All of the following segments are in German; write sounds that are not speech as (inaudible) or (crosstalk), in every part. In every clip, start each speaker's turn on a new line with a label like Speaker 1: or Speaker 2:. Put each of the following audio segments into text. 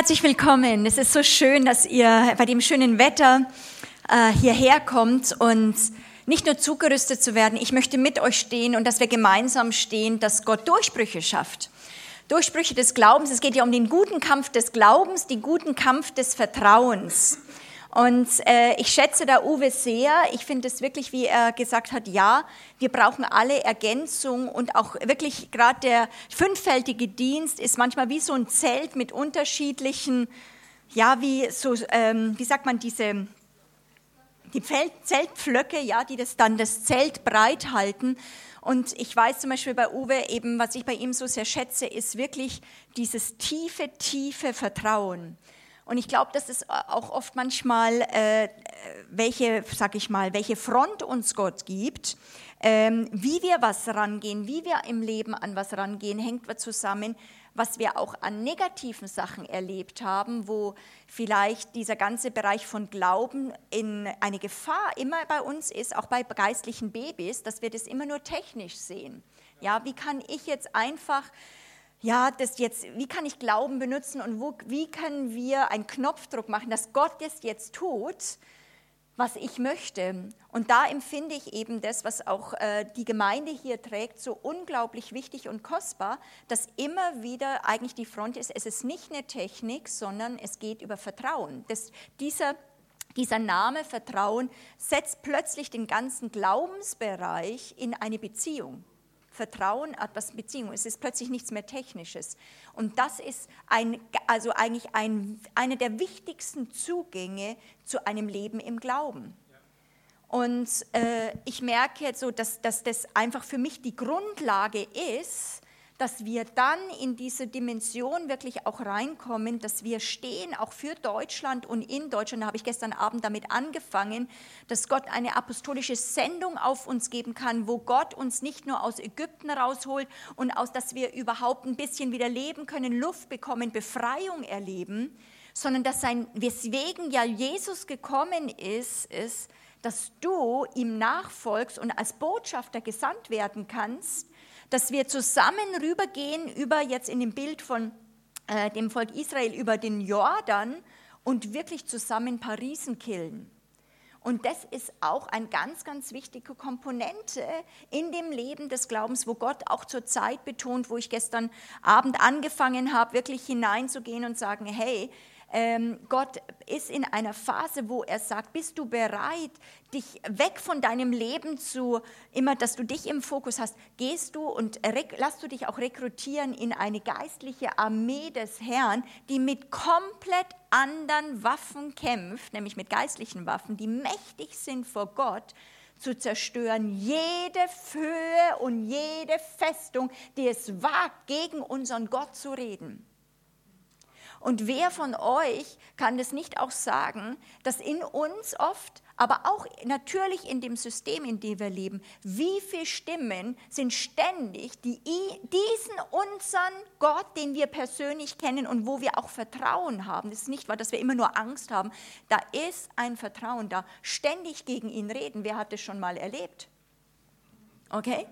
Speaker 1: Herzlich willkommen. Es ist so schön, dass ihr bei dem schönen Wetter äh, hierher kommt und nicht nur zugerüstet zu werden. Ich möchte mit euch stehen und dass wir gemeinsam stehen, dass Gott Durchbrüche schafft. Durchbrüche des Glaubens. Es geht ja um den guten Kampf des Glaubens, den guten Kampf des Vertrauens. Und äh, ich schätze da Uwe sehr. Ich finde es wirklich, wie er gesagt hat, ja, wir brauchen alle Ergänzung und auch wirklich gerade der fünffältige Dienst ist manchmal wie so ein Zelt mit unterschiedlichen, ja, wie so, ähm, wie sagt man, diese die Zeltpflöcke, ja, die das dann das Zelt breit halten. Und ich weiß zum Beispiel bei Uwe eben, was ich bei ihm so sehr schätze, ist wirklich dieses tiefe, tiefe Vertrauen. Und ich glaube, dass es auch oft manchmal, äh, welche, sag ich mal, welche Front uns Gott gibt, ähm, wie wir was rangehen, wie wir im Leben an was rangehen, hängt zusammen, was wir auch an negativen Sachen erlebt haben, wo vielleicht dieser ganze Bereich von Glauben in eine Gefahr immer bei uns ist, auch bei geistlichen Babys, dass wir das immer nur technisch sehen. Ja, wie kann ich jetzt einfach ja, das jetzt, wie kann ich Glauben benutzen und wo, wie können wir einen Knopfdruck machen, dass Gott das jetzt tut, was ich möchte. Und da empfinde ich eben das, was auch äh, die Gemeinde hier trägt, so unglaublich wichtig und kostbar, dass immer wieder eigentlich die Front ist, es ist nicht eine Technik, sondern es geht über Vertrauen. Das, dieser dieser Name Vertrauen setzt plötzlich den ganzen Glaubensbereich in eine Beziehung. Vertrauen hat was Beziehung. Es ist plötzlich nichts mehr Technisches. Und das ist ein, also eigentlich ein, einer der wichtigsten Zugänge zu einem Leben im Glauben. Und äh, ich merke jetzt so, dass, dass das einfach für mich die Grundlage ist, dass wir dann in diese Dimension wirklich auch reinkommen, dass wir stehen, auch für Deutschland und in Deutschland, da habe ich gestern Abend damit angefangen, dass Gott eine apostolische Sendung auf uns geben kann, wo Gott uns nicht nur aus Ägypten rausholt und aus, dass wir überhaupt ein bisschen wieder leben können, Luft bekommen, Befreiung erleben, sondern dass sein, weswegen ja Jesus gekommen ist, ist, dass du ihm nachfolgst und als Botschafter gesandt werden kannst, dass wir zusammen rübergehen über jetzt in dem Bild von äh, dem Volk Israel über den Jordan und wirklich zusammen Parisen killen. Und das ist auch eine ganz, ganz wichtige Komponente in dem Leben des Glaubens, wo Gott auch zur Zeit betont, wo ich gestern Abend angefangen habe, wirklich hineinzugehen und sagen, hey, ähm, Gott ist in einer Phase, wo er sagt, bist du bereit, dich weg von deinem Leben zu, immer, dass du dich im Fokus hast, gehst du und lass du dich auch rekrutieren in eine geistliche Armee des Herrn, die mit komplett anderen Waffen kämpft, nämlich mit geistlichen Waffen, die mächtig sind vor Gott, zu zerstören, jede Höhe und jede Festung, die es wagt, gegen unseren Gott zu reden. Und wer von euch kann es nicht auch sagen, dass in uns oft, aber auch natürlich in dem System, in dem wir leben, wie viele Stimmen sind ständig, die diesen unseren Gott, den wir persönlich kennen und wo wir auch Vertrauen haben, das ist nicht, weil dass wir immer nur Angst haben, da ist ein Vertrauen da, ständig gegen ihn reden. Wer hat das schon mal erlebt? Okay?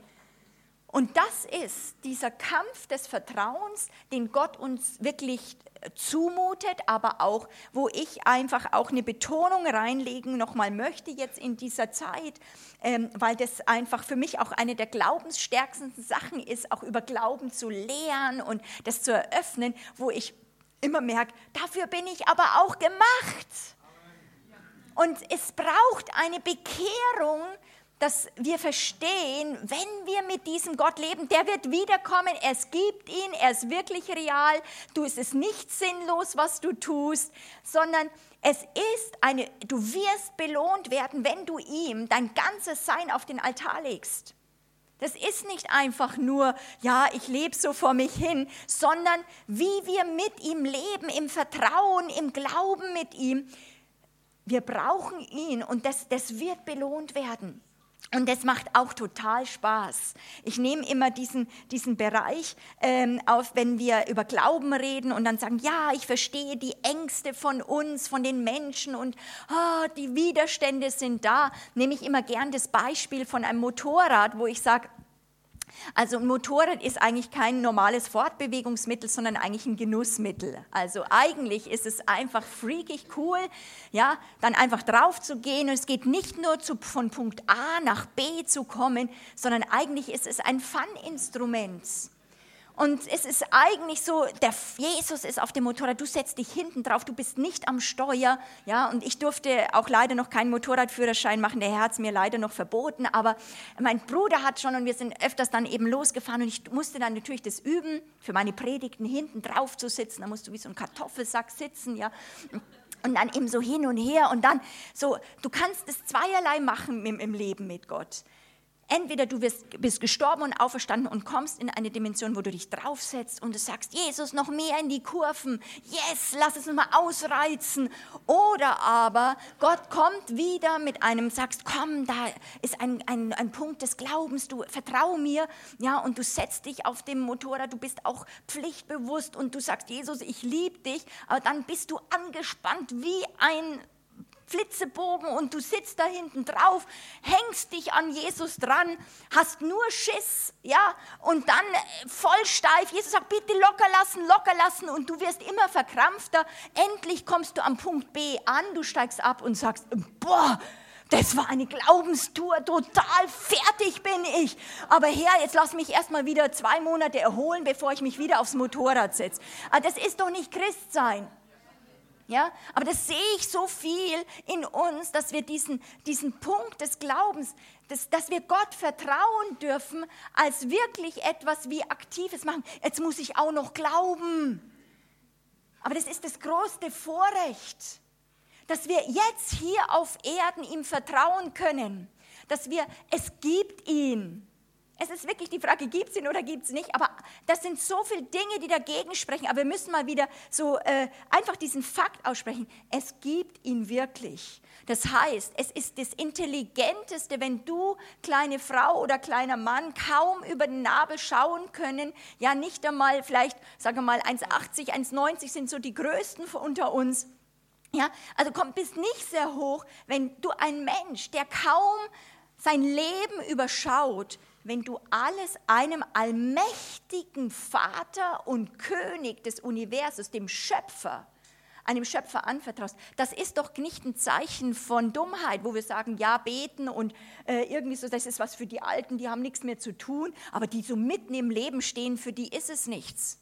Speaker 1: Und das ist dieser Kampf des Vertrauens, den Gott uns wirklich zumutet, aber auch, wo ich einfach auch eine Betonung reinlegen nochmal möchte jetzt in dieser Zeit, ähm, weil das einfach für mich auch eine der glaubensstärksten Sachen ist, auch über Glauben zu lehren und das zu eröffnen, wo ich immer merke, dafür bin ich aber auch gemacht. Und es braucht eine Bekehrung, dass wir verstehen, wenn wir mit diesem Gott leben, der wird wiederkommen, es gibt ihn, er ist wirklich real, du es ist nicht sinnlos, was du tust, sondern es ist eine, du wirst belohnt werden, wenn du ihm dein ganzes Sein auf den Altar legst. Das ist nicht einfach nur, ja, ich lebe so vor mich hin, sondern wie wir mit ihm leben, im Vertrauen, im Glauben mit ihm. Wir brauchen ihn und das, das wird belohnt werden. Und das macht auch total Spaß. Ich nehme immer diesen, diesen Bereich ähm, auf, wenn wir über Glauben reden und dann sagen, ja, ich verstehe die Ängste von uns, von den Menschen und oh, die Widerstände sind da. Nehme ich immer gern das Beispiel von einem Motorrad, wo ich sage, Also ein Motorrad ist eigentlich kein normales Fortbewegungsmittel, sondern eigentlich ein Genussmittel. Also eigentlich ist es einfach freakig cool, ja, dann einfach drauf zu gehen und es geht nicht nur zu, von Punkt A nach B zu kommen, sondern eigentlich ist es ein Fun-Instrument. Und es ist eigentlich so, der Jesus ist auf dem Motorrad, du setzt dich hinten drauf, du bist nicht am Steuer. Ja, und ich durfte auch leider noch keinen Motorradführerschein machen, der Herr hat es mir leider noch verboten. Aber mein Bruder hat schon und wir sind öfters dann eben losgefahren und ich musste dann natürlich das üben, für meine Predigten hinten drauf zu sitzen. Da musst du wie so ein Kartoffelsack sitzen, ja. Und dann eben so hin und her und dann so, du kannst es zweierlei machen im, im Leben mit Gott. Entweder du wirst, bist gestorben und auferstanden und kommst in eine Dimension, wo du dich draufsetzt und du sagst, Jesus, noch mehr in die Kurven. Yes, lass es mal ausreizen. Oder aber Gott kommt wieder mit einem, sagst, komm, da ist ein, ein, ein Punkt des Glaubens, du vertrau mir. Ja, und du setzt dich auf dem Motorrad, du bist auch pflichtbewusst und du sagst, Jesus, ich liebe dich. Aber dann bist du angespannt wie ein Flitzebogen und du sitzt da hinten drauf, hängst dich an Jesus dran, hast nur Schiss, ja, und dann äh, voll steif. Jesus sagt, bitte locker lassen, locker lassen und du wirst immer verkrampfter. Endlich kommst du am Punkt B an, du steigst ab und sagst, boah, das war eine Glaubenstour, total fertig bin ich. Aber Herr, jetzt lass mich erstmal wieder zwei Monate erholen, bevor ich mich wieder aufs Motorrad setze. Ah, das ist doch nicht Christsein. Ja, aber das sehe ich so viel in uns, dass wir diesen, diesen Punkt des Glaubens, dass, dass wir Gott vertrauen dürfen, als wirklich etwas wie Aktives machen. Jetzt muss ich auch noch glauben. Aber das ist das größte Vorrecht, dass wir jetzt hier auf Erden ihm vertrauen können, dass wir, es gibt ihn. Es ist wirklich die Frage, gibt es ihn oder gibt es nicht? Aber das sind so viele Dinge, die dagegen sprechen. Aber wir müssen mal wieder so äh, einfach diesen Fakt aussprechen. Es gibt ihn wirklich. Das heißt, es ist das Intelligenteste, wenn du, kleine Frau oder kleiner Mann, kaum über den Nabel schauen können. Ja, nicht einmal vielleicht, sagen wir mal, 1,80, 1,90 sind so die Größten unter uns. Ja, also kommt bis nicht sehr hoch, wenn du ein Mensch, der kaum sein Leben überschaut, wenn du alles einem allmächtigen Vater und König des Universums, dem Schöpfer, einem Schöpfer anvertraust, das ist doch nicht ein Zeichen von Dummheit, wo wir sagen, ja, beten und äh, irgendwie so, das ist was für die Alten, die haben nichts mehr zu tun, aber die so mitten im Leben stehen, für die ist es nichts.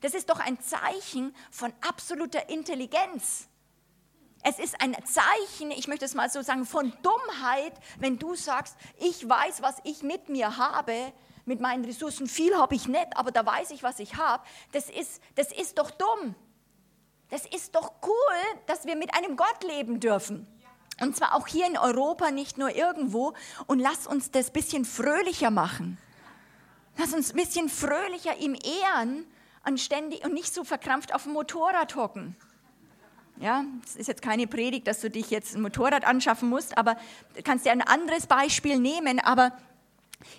Speaker 1: Das ist doch ein Zeichen von absoluter Intelligenz. Es ist ein Zeichen, ich möchte es mal so sagen, von Dummheit, wenn du sagst, ich weiß, was ich mit mir habe, mit meinen Ressourcen. Viel habe ich nicht, aber da weiß ich, was ich habe. Das ist, das ist doch dumm. Das ist doch cool, dass wir mit einem Gott leben dürfen. Und zwar auch hier in Europa, nicht nur irgendwo. Und lass uns das ein bisschen fröhlicher machen. Lass uns ein bisschen fröhlicher ihm ehren anständig und nicht so verkrampft auf dem Motorrad hocken. Ja, es ist jetzt keine Predigt, dass du dich jetzt ein Motorrad anschaffen musst, aber du kannst dir ein anderes Beispiel nehmen. Aber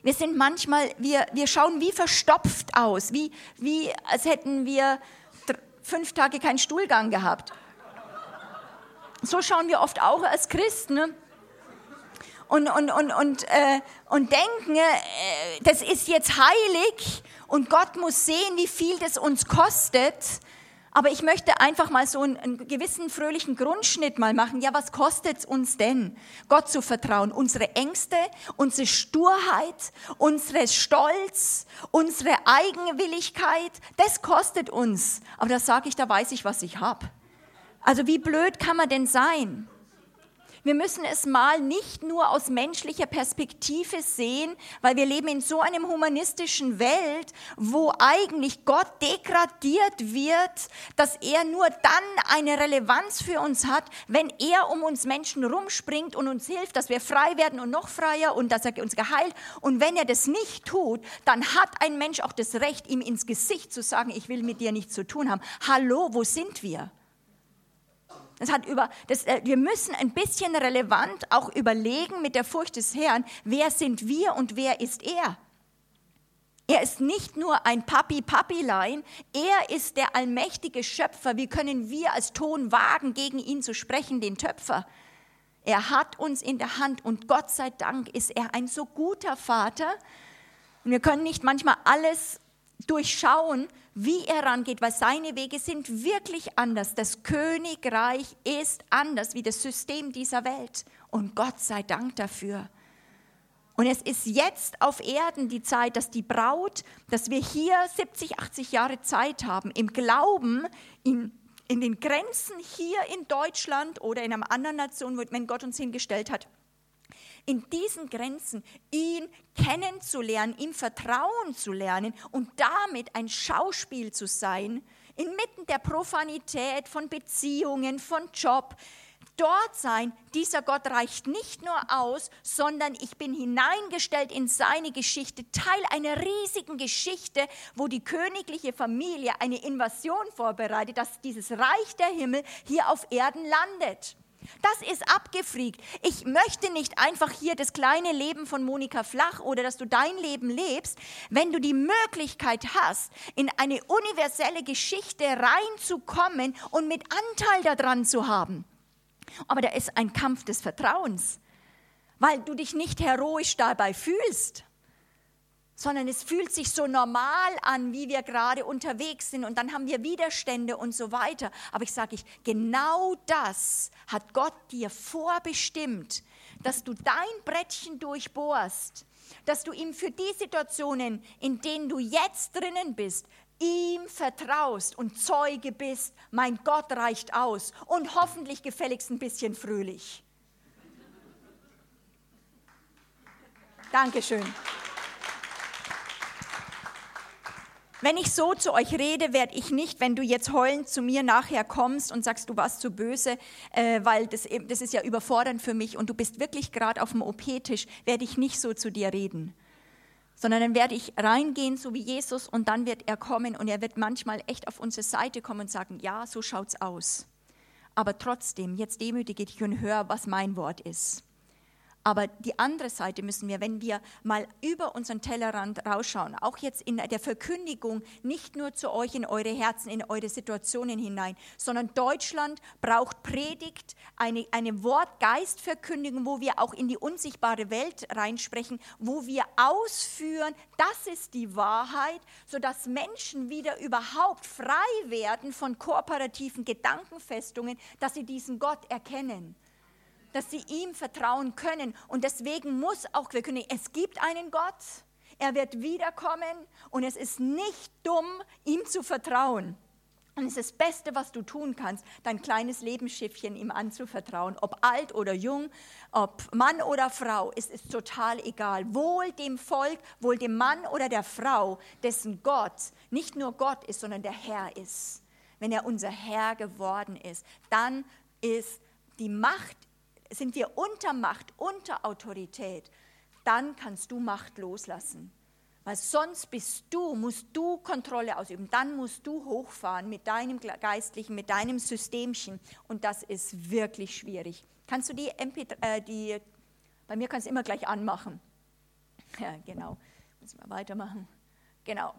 Speaker 1: wir sind manchmal, wir, wir schauen wie verstopft aus, wie, wie als hätten wir fünf Tage keinen Stuhlgang gehabt. So schauen wir oft auch als Christen. Ne? Und, und, und, und, äh, und denken, äh, das ist jetzt heilig und Gott muss sehen, wie viel das uns kostet. Aber ich möchte einfach mal so einen, einen gewissen fröhlichen Grundschnitt mal machen. Ja, was kostet es uns denn, Gott zu vertrauen? Unsere Ängste, unsere Sturheit, unsere Stolz, unsere Eigenwilligkeit, das kostet uns. Aber da sage ich, da weiß ich, was ich habe. Also wie blöd kann man denn sein? Wir müssen es mal nicht nur aus menschlicher Perspektive sehen, weil wir leben in so einem humanistischen Welt, wo eigentlich Gott degradiert wird, dass er nur dann eine Relevanz für uns hat, wenn er um uns Menschen rumspringt und uns hilft, dass wir frei werden und noch freier und dass er uns geheilt. Und wenn er das nicht tut, dann hat ein Mensch auch das Recht, ihm ins Gesicht zu sagen, ich will mit dir nichts zu tun haben. Hallo, wo sind wir? Das hat über, das, äh, wir müssen ein bisschen relevant auch überlegen mit der Furcht des Herrn, wer sind wir und wer ist er? Er ist nicht nur ein Papi-Papilein, er ist der allmächtige Schöpfer. Wie können wir als Ton wagen, gegen ihn zu sprechen, den Töpfer? Er hat uns in der Hand und Gott sei Dank ist er ein so guter Vater, Und wir können nicht manchmal alles durchschauen, wie er rangeht, weil seine Wege sind wirklich anders. Das Königreich ist anders wie das System dieser Welt. Und Gott sei Dank dafür. Und es ist jetzt auf Erden die Zeit, dass die Braut, dass wir hier 70, 80 Jahre Zeit haben, im Glauben, in, in den Grenzen hier in Deutschland oder in einer anderen Nation, wenn Gott uns hingestellt hat, in diesen Grenzen ihn kennenzulernen, ihm Vertrauen zu lernen und damit ein Schauspiel zu sein, inmitten der Profanität von Beziehungen, von Job, dort sein, dieser Gott reicht nicht nur aus, sondern ich bin hineingestellt in seine Geschichte, Teil einer riesigen Geschichte, wo die königliche Familie eine Invasion vorbereitet, dass dieses Reich der Himmel hier auf Erden landet. Das ist abgefriegt. Ich möchte nicht einfach hier das kleine Leben von Monika Flach oder dass du dein Leben lebst, wenn du die Möglichkeit hast, in eine universelle Geschichte reinzukommen und mit Anteil daran zu haben. Aber da ist ein Kampf des Vertrauens, weil du dich nicht heroisch dabei fühlst sondern es fühlt sich so normal an, wie wir gerade unterwegs sind und dann haben wir Widerstände und so weiter. Aber ich sage ich, genau das hat Gott dir vorbestimmt, dass du dein Brettchen durchbohrst, dass du ihm für die Situationen, in denen du jetzt drinnen bist, ihm vertraust und Zeuge bist, mein Gott reicht aus und hoffentlich gefälligst ein bisschen fröhlich. Dankeschön. Wenn ich so zu euch rede, werde ich nicht, wenn du jetzt heulend zu mir nachher kommst und sagst, du warst zu böse, äh, weil das, das ist ja überfordernd für mich und du bist wirklich gerade auf dem OP-Tisch, werde ich nicht so zu dir reden. Sondern dann werde ich reingehen, so wie Jesus, und dann wird er kommen und er wird manchmal echt auf unsere Seite kommen und sagen, ja, so schaut's aus. Aber trotzdem, jetzt demütige dich und hör, was mein Wort ist. Aber die andere Seite müssen wir, wenn wir mal über unseren Tellerrand rausschauen, auch jetzt in der Verkündigung, nicht nur zu euch in eure Herzen, in eure Situationen hinein, sondern Deutschland braucht Predigt, eine, eine Wortgeistverkündigung, wo wir auch in die unsichtbare Welt reinsprechen, wo wir ausführen, das ist die Wahrheit, sodass Menschen wieder überhaupt frei werden von kooperativen Gedankenfestungen, dass sie diesen Gott erkennen dass sie ihm vertrauen können. Und deswegen muss auch wir können, es gibt einen Gott, er wird wiederkommen und es ist nicht dumm, ihm zu vertrauen. Und es ist das Beste, was du tun kannst, dein kleines Lebensschiffchen ihm anzuvertrauen. Ob alt oder jung, ob Mann oder Frau, es ist total egal. Wohl dem Volk, wohl dem Mann oder der Frau, dessen Gott nicht nur Gott ist, sondern der Herr ist. Wenn er unser Herr geworden ist, dann ist die Macht sind wir unter Macht, unter Autorität, dann kannst du Macht loslassen. Weil sonst bist du, musst du Kontrolle ausüben. Dann musst du hochfahren mit deinem Geistlichen, mit deinem Systemchen. Und das ist wirklich schwierig. Kannst du die MP, äh, die, bei mir kannst du immer gleich anmachen. (laughs) Ja, genau. Muss mal weitermachen. Genau.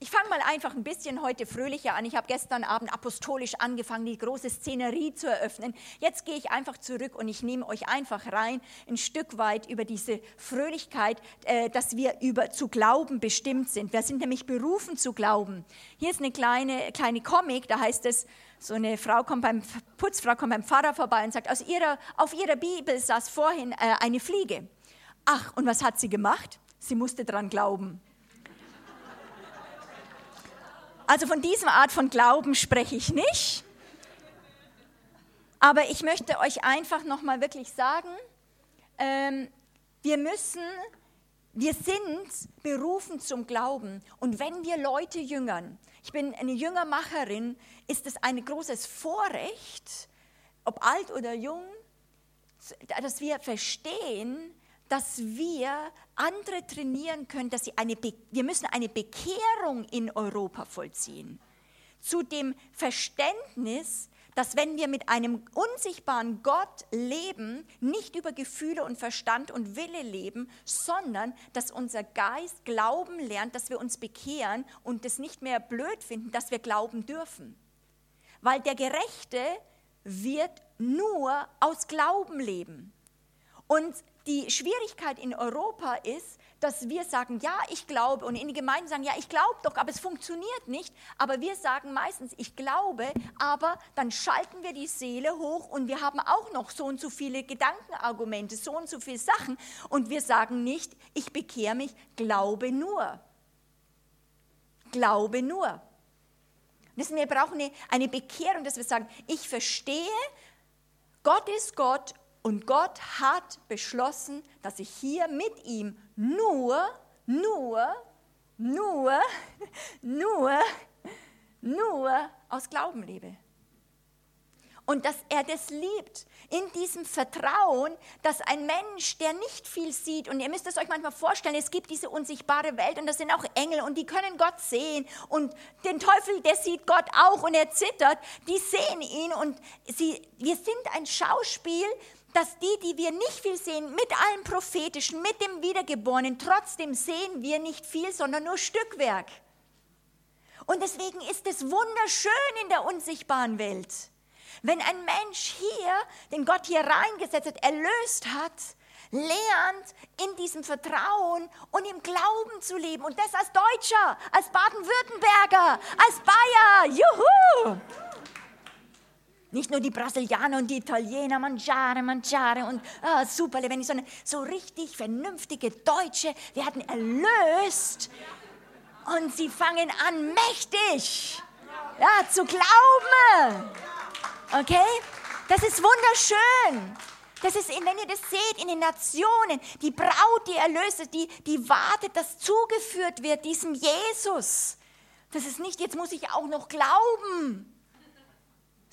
Speaker 1: Ich fange mal einfach ein bisschen heute fröhlicher an. Ich habe gestern Abend apostolisch angefangen, die große Szenerie zu eröffnen. Jetzt gehe ich einfach zurück und ich nehme euch einfach rein, ein Stück weit über diese Fröhlichkeit, äh, dass wir über zu glauben bestimmt sind. Wir sind nämlich berufen zu glauben. Hier ist eine kleine, kleine Comic, da heißt es, so eine Frau kommt beim Putzfrau kommt beim Pfarrer vorbei und sagt, aus ihrer, auf ihrer Bibel saß vorhin äh, eine Fliege. Ach, und was hat sie gemacht? Sie musste dran glauben. Also von dieser Art von Glauben spreche ich nicht. Aber ich möchte euch einfach nochmal wirklich sagen, ähm, wir müssen, wir sind berufen zum Glauben. Und wenn wir Leute jüngern, ich bin eine Jüngermacherin, ist es ein großes Vorrecht, ob alt oder jung, dass wir verstehen, dass wir andere trainieren können, dass sie eine, Be wir müssen eine Bekehrung in Europa vollziehen. Zu dem Verständnis, dass wenn wir mit einem unsichtbaren Gott leben, nicht über Gefühle und Verstand und Wille leben, sondern dass unser Geist glauben lernt, dass wir uns bekehren und es nicht mehr blöd finden, dass wir glauben dürfen. Weil der Gerechte wird nur aus Glauben leben. Und die Schwierigkeit in Europa ist, dass wir sagen, ja, ich glaube, und in die Gemeinden sagen, ja, ich glaube doch, aber es funktioniert nicht. Aber wir sagen meistens, ich glaube, aber dann schalten wir die Seele hoch und wir haben auch noch so und so viele Gedankenargumente, so und so viele Sachen. Und wir sagen nicht, ich bekehre mich, glaube nur. Glaube nur. wir brauchen eine, eine Bekehrung, dass wir sagen, ich verstehe, Gott ist Gott und Gott hat beschlossen, dass ich hier mit ihm nur, nur, nur, (laughs) nur, nur aus Glauben lebe. Und dass er das liebt, in diesem Vertrauen, dass ein Mensch, der nicht viel sieht, und ihr müsst es euch manchmal vorstellen, es gibt diese unsichtbare Welt und das sind auch Engel und die können Gott sehen und den Teufel, der sieht Gott auch und er zittert, die sehen ihn und sie, wir sind ein Schauspiel, dass die, die wir nicht viel sehen, mit allem Prophetischen, mit dem Wiedergeborenen, trotzdem sehen wir nicht viel, sondern nur Stückwerk. Und deswegen ist es wunderschön in der unsichtbaren Welt. Wenn ein Mensch hier, den Gott hier reingesetzt hat, erlöst hat, lernt in diesem Vertrauen und im Glauben zu leben. Und das als Deutscher, als Baden-Württemberger, als Bayer. Juhu! Nicht nur die Brasilianer und die Italiener, mangiare, mangiare und ah, super lebendig, sondern so richtig vernünftige Deutsche werden erlöst und sie fangen an, mächtig ja, zu glauben. Okay? Das ist wunderschön. Das ist, wenn ihr das seht, in den Nationen, die Braut, die Erlöse, die, die wartet, dass zugeführt wird, diesem Jesus. Das ist nicht, jetzt muss ich auch noch glauben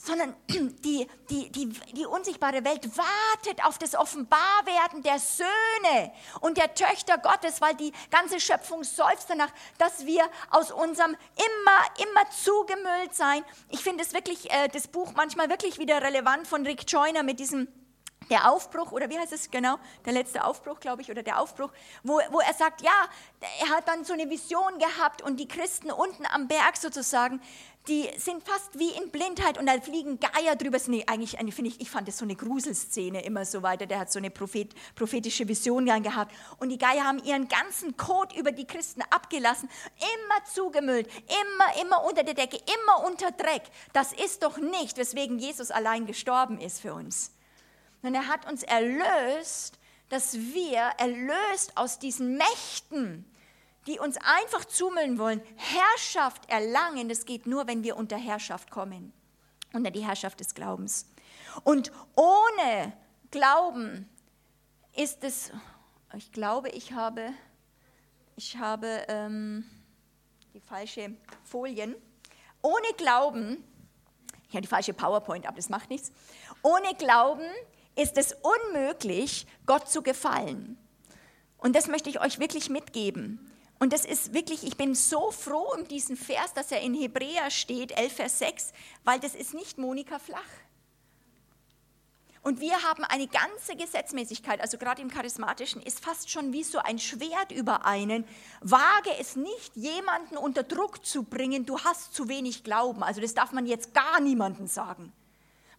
Speaker 1: sondern (clears throat) die, die, die, die unsichtbare Welt wartet auf das Offenbarwerden der Söhne und der Töchter Gottes, weil die ganze Schöpfung seufzt danach, dass wir aus unserem immer, immer zugemüllt sein. Ich finde es wirklich, äh, das Buch manchmal wirklich wieder relevant von Rick Joyner mit diesem der Aufbruch, oder wie heißt es genau, der letzte Aufbruch, glaube ich, oder der Aufbruch, wo, wo er sagt, ja, er hat dann so eine Vision gehabt und die Christen unten am Berg sozusagen, die sind fast wie in Blindheit und da fliegen Geier drüber. Nee, eigentlich, finde ich, ich fand das so eine Gruselszene immer so weiter. Der hat so eine Prophet, prophetische Vision gehabt. Und die Geier haben ihren ganzen Kot über die Christen abgelassen, immer zugemüllt, immer, immer unter der Decke, immer unter Dreck. Das ist doch nicht, weswegen Jesus allein gestorben ist für uns. Und er hat uns erlöst, dass wir erlöst aus diesen Mächten, die uns einfach zumüllen wollen, Herrschaft erlangen, das geht nur, wenn wir unter Herrschaft kommen, unter die Herrschaft des Glaubens. Und ohne Glauben ist es, ich glaube, ich habe, ich habe ähm, die falsche Folien. Ohne Glauben, ich habe die falsche PowerPoint, aber das macht nichts. Ohne Glauben ist es unmöglich, Gott zu gefallen. Und das möchte ich euch wirklich mitgeben. Und das ist wirklich, ich bin so froh um diesen Vers, dass er in Hebräer steht, 11 Vers 6, weil das ist nicht Monika Flach. Und wir haben eine ganze Gesetzmäßigkeit, also gerade im Charismatischen, ist fast schon wie so ein Schwert über einen. Wage es nicht, jemanden unter Druck zu bringen, du hast zu wenig Glauben. Also das darf man jetzt gar niemandem sagen.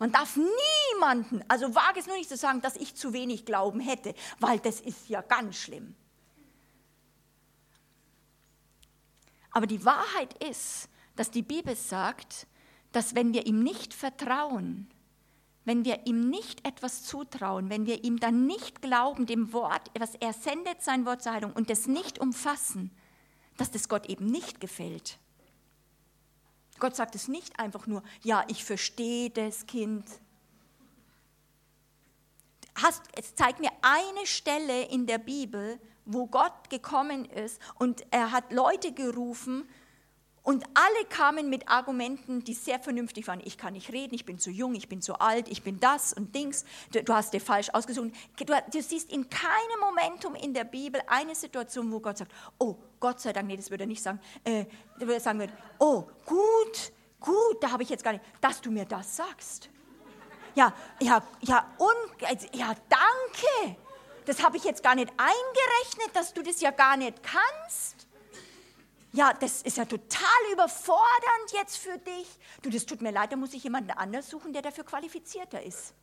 Speaker 1: Man darf niemanden, also wage es nur nicht zu sagen, dass ich zu wenig Glauben hätte, weil das ist ja ganz schlimm. Aber die Wahrheit ist, dass die Bibel sagt, dass wenn wir ihm nicht vertrauen, wenn wir ihm nicht etwas zutrauen, wenn wir ihm dann nicht glauben, dem Wort, was er sendet, sein Wort zur Heilung und das nicht umfassen, dass das Gott eben nicht gefällt. Gott sagt es nicht einfach nur, ja, ich verstehe das Kind. Hast, es zeigt mir eine Stelle in der Bibel, wo Gott gekommen ist und er hat Leute gerufen und alle kamen mit Argumenten, die sehr vernünftig waren. Ich kann nicht reden, ich bin zu jung, ich bin zu alt, ich bin das und Dings. Du, du hast dir falsch ausgesucht. Du, du, siehst in keinem Momentum in der Bibel eine Situation, wo Gott sagt, oh, Gott sei Dank, nee, das würde er nicht sagen. Äh, er würde sagen, oh, gut, gut, da habe ich jetzt gar nicht, dass du mir das sagst. Ja, ja, ja, und, ja, danke das habe ich jetzt gar nicht eingerechnet, dass du das ja gar nicht kannst. Ja, das ist ja total überfordernd jetzt für dich. Du, das tut mir leid, da muss ich jemanden anders suchen, der dafür qualifizierter ist.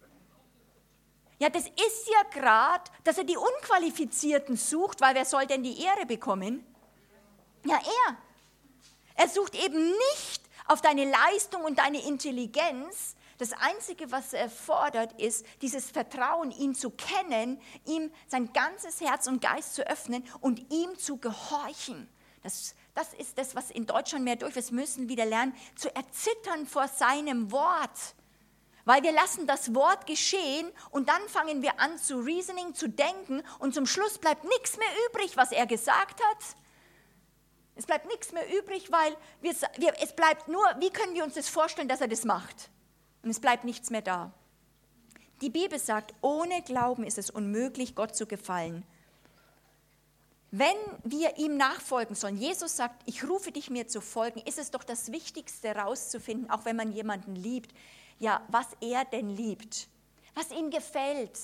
Speaker 1: Ja, das ist ja gerade, dass er die Unqualifizierten sucht, weil wer soll denn die Ehre bekommen? Ja, er. Er sucht eben nicht auf deine Leistung und deine Intelligenz. Das Einzige, was er fordert, ist dieses Vertrauen, ihn zu kennen, ihm sein ganzes Herz und Geist zu öffnen und ihm zu gehorchen. Das, das ist das, was in Deutschland mehr durch. Wir müssen wieder lernen, zu erzittern vor seinem Wort. Weil wir lassen das Wort geschehen und dann fangen wir an zu reasoning, zu denken und zum Schluss bleibt nichts mehr übrig, was er gesagt hat. Es bleibt nichts mehr übrig, weil wir, wir, es bleibt nur, wie können wir uns das vorstellen, dass er das macht? Und es bleibt nichts mehr da. Die Bibel sagt, ohne Glauben ist es unmöglich, Gott zu gefallen. Wenn wir ihm nachfolgen sollen, Jesus sagt, ich rufe dich mir zu folgen, ist es doch das Wichtigste herauszufinden, auch wenn man jemanden liebt, ja, was er denn liebt, was ihm gefällt.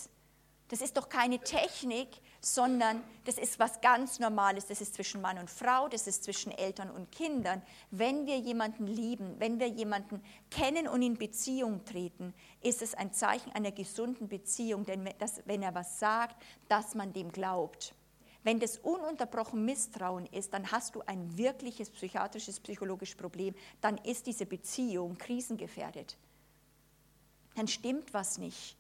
Speaker 1: Das ist doch keine Technik, sondern das ist was ganz Normales. Das ist zwischen Mann und Frau, das ist zwischen Eltern und Kindern. Wenn wir jemanden lieben, wenn wir jemanden kennen und in Beziehung treten, ist es ein Zeichen einer gesunden Beziehung, denn das, wenn er was sagt, dass man dem glaubt. Wenn das ununterbrochen Misstrauen ist, dann hast du ein wirkliches psychiatrisches, psychologisches Problem. Dann ist diese Beziehung krisengefährdet. Dann stimmt was nicht.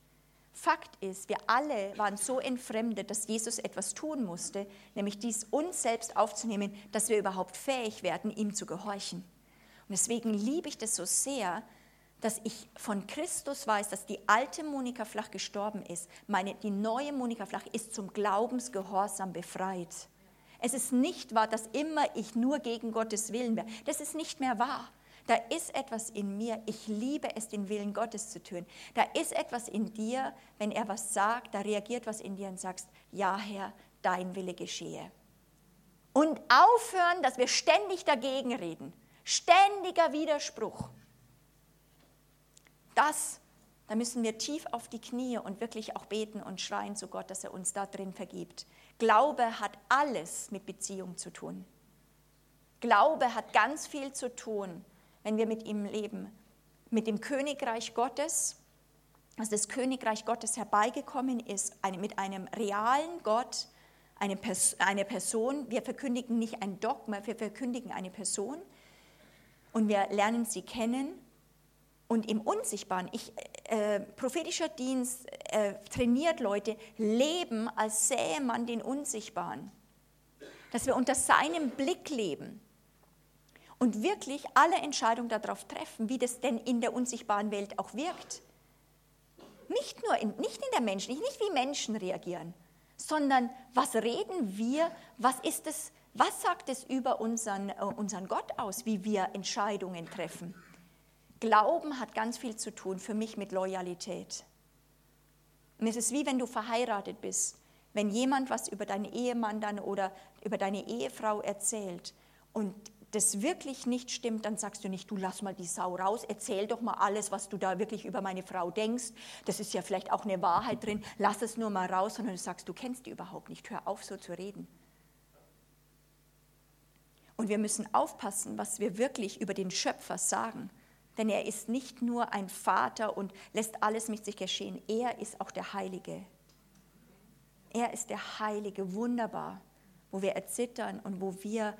Speaker 1: Fakt ist, wir alle waren so entfremdet, dass Jesus etwas tun musste, nämlich dies uns selbst aufzunehmen, dass wir überhaupt fähig werden, ihm zu gehorchen. Und deswegen liebe ich das so sehr, dass ich von Christus weiß, dass die alte Monika Flach gestorben ist. Meine, die neue Monika Flach ist zum Glaubensgehorsam befreit. Es ist nicht wahr, dass immer ich nur gegen Gottes Willen wäre. Das ist nicht mehr wahr. Da ist etwas in mir, ich liebe es, den Willen Gottes zu tun. Da ist etwas in dir, wenn er was sagt, da reagiert was in dir und sagst, ja Herr, dein Wille geschehe. Und aufhören, dass wir ständig dagegen reden. Ständiger Widerspruch. Das, da müssen wir tief auf die Knie und wirklich auch beten und schreien zu Gott, dass er uns da drin vergibt. Glaube hat alles mit Beziehung zu tun. Glaube hat ganz viel zu tun wenn wir mit ihm leben. Mit dem Königreich Gottes, dass das Königreich Gottes herbeigekommen ist, mit einem realen Gott, eine, Pers eine Person. Wir verkündigen nicht ein Dogma, wir verkündigen eine Person und wir lernen sie kennen. Und im Unsichtbaren, ich, äh, prophetischer Dienst äh, trainiert Leute, leben als sähe man den Unsichtbaren. Dass wir unter seinem Blick leben und wirklich alle Entscheidungen darauf treffen, wie das denn in der unsichtbaren Welt auch wirkt. Nicht nur in, nicht in der Menschen, nicht wie Menschen reagieren, sondern was reden wir, was ist es, was sagt es über unseren, äh, unseren Gott aus, wie wir Entscheidungen treffen. Glauben hat ganz viel zu tun für mich mit Loyalität. Und es ist wie wenn du verheiratet bist, wenn jemand was über deinen Ehemann dann oder über deine Ehefrau erzählt und das wirklich nicht stimmt, dann sagst du nicht, du lass mal die Sau raus, erzähl doch mal alles, was du da wirklich über meine Frau denkst. Das ist ja vielleicht auch eine Wahrheit drin, lass es nur mal raus, sondern du sagst, du kennst die überhaupt nicht, hör auf so zu reden. Und wir müssen aufpassen, was wir wirklich über den Schöpfer sagen. Denn er ist nicht nur ein Vater und lässt alles mit sich geschehen, er ist auch der Heilige. Er ist der Heilige, wunderbar, wo wir erzittern und wo wir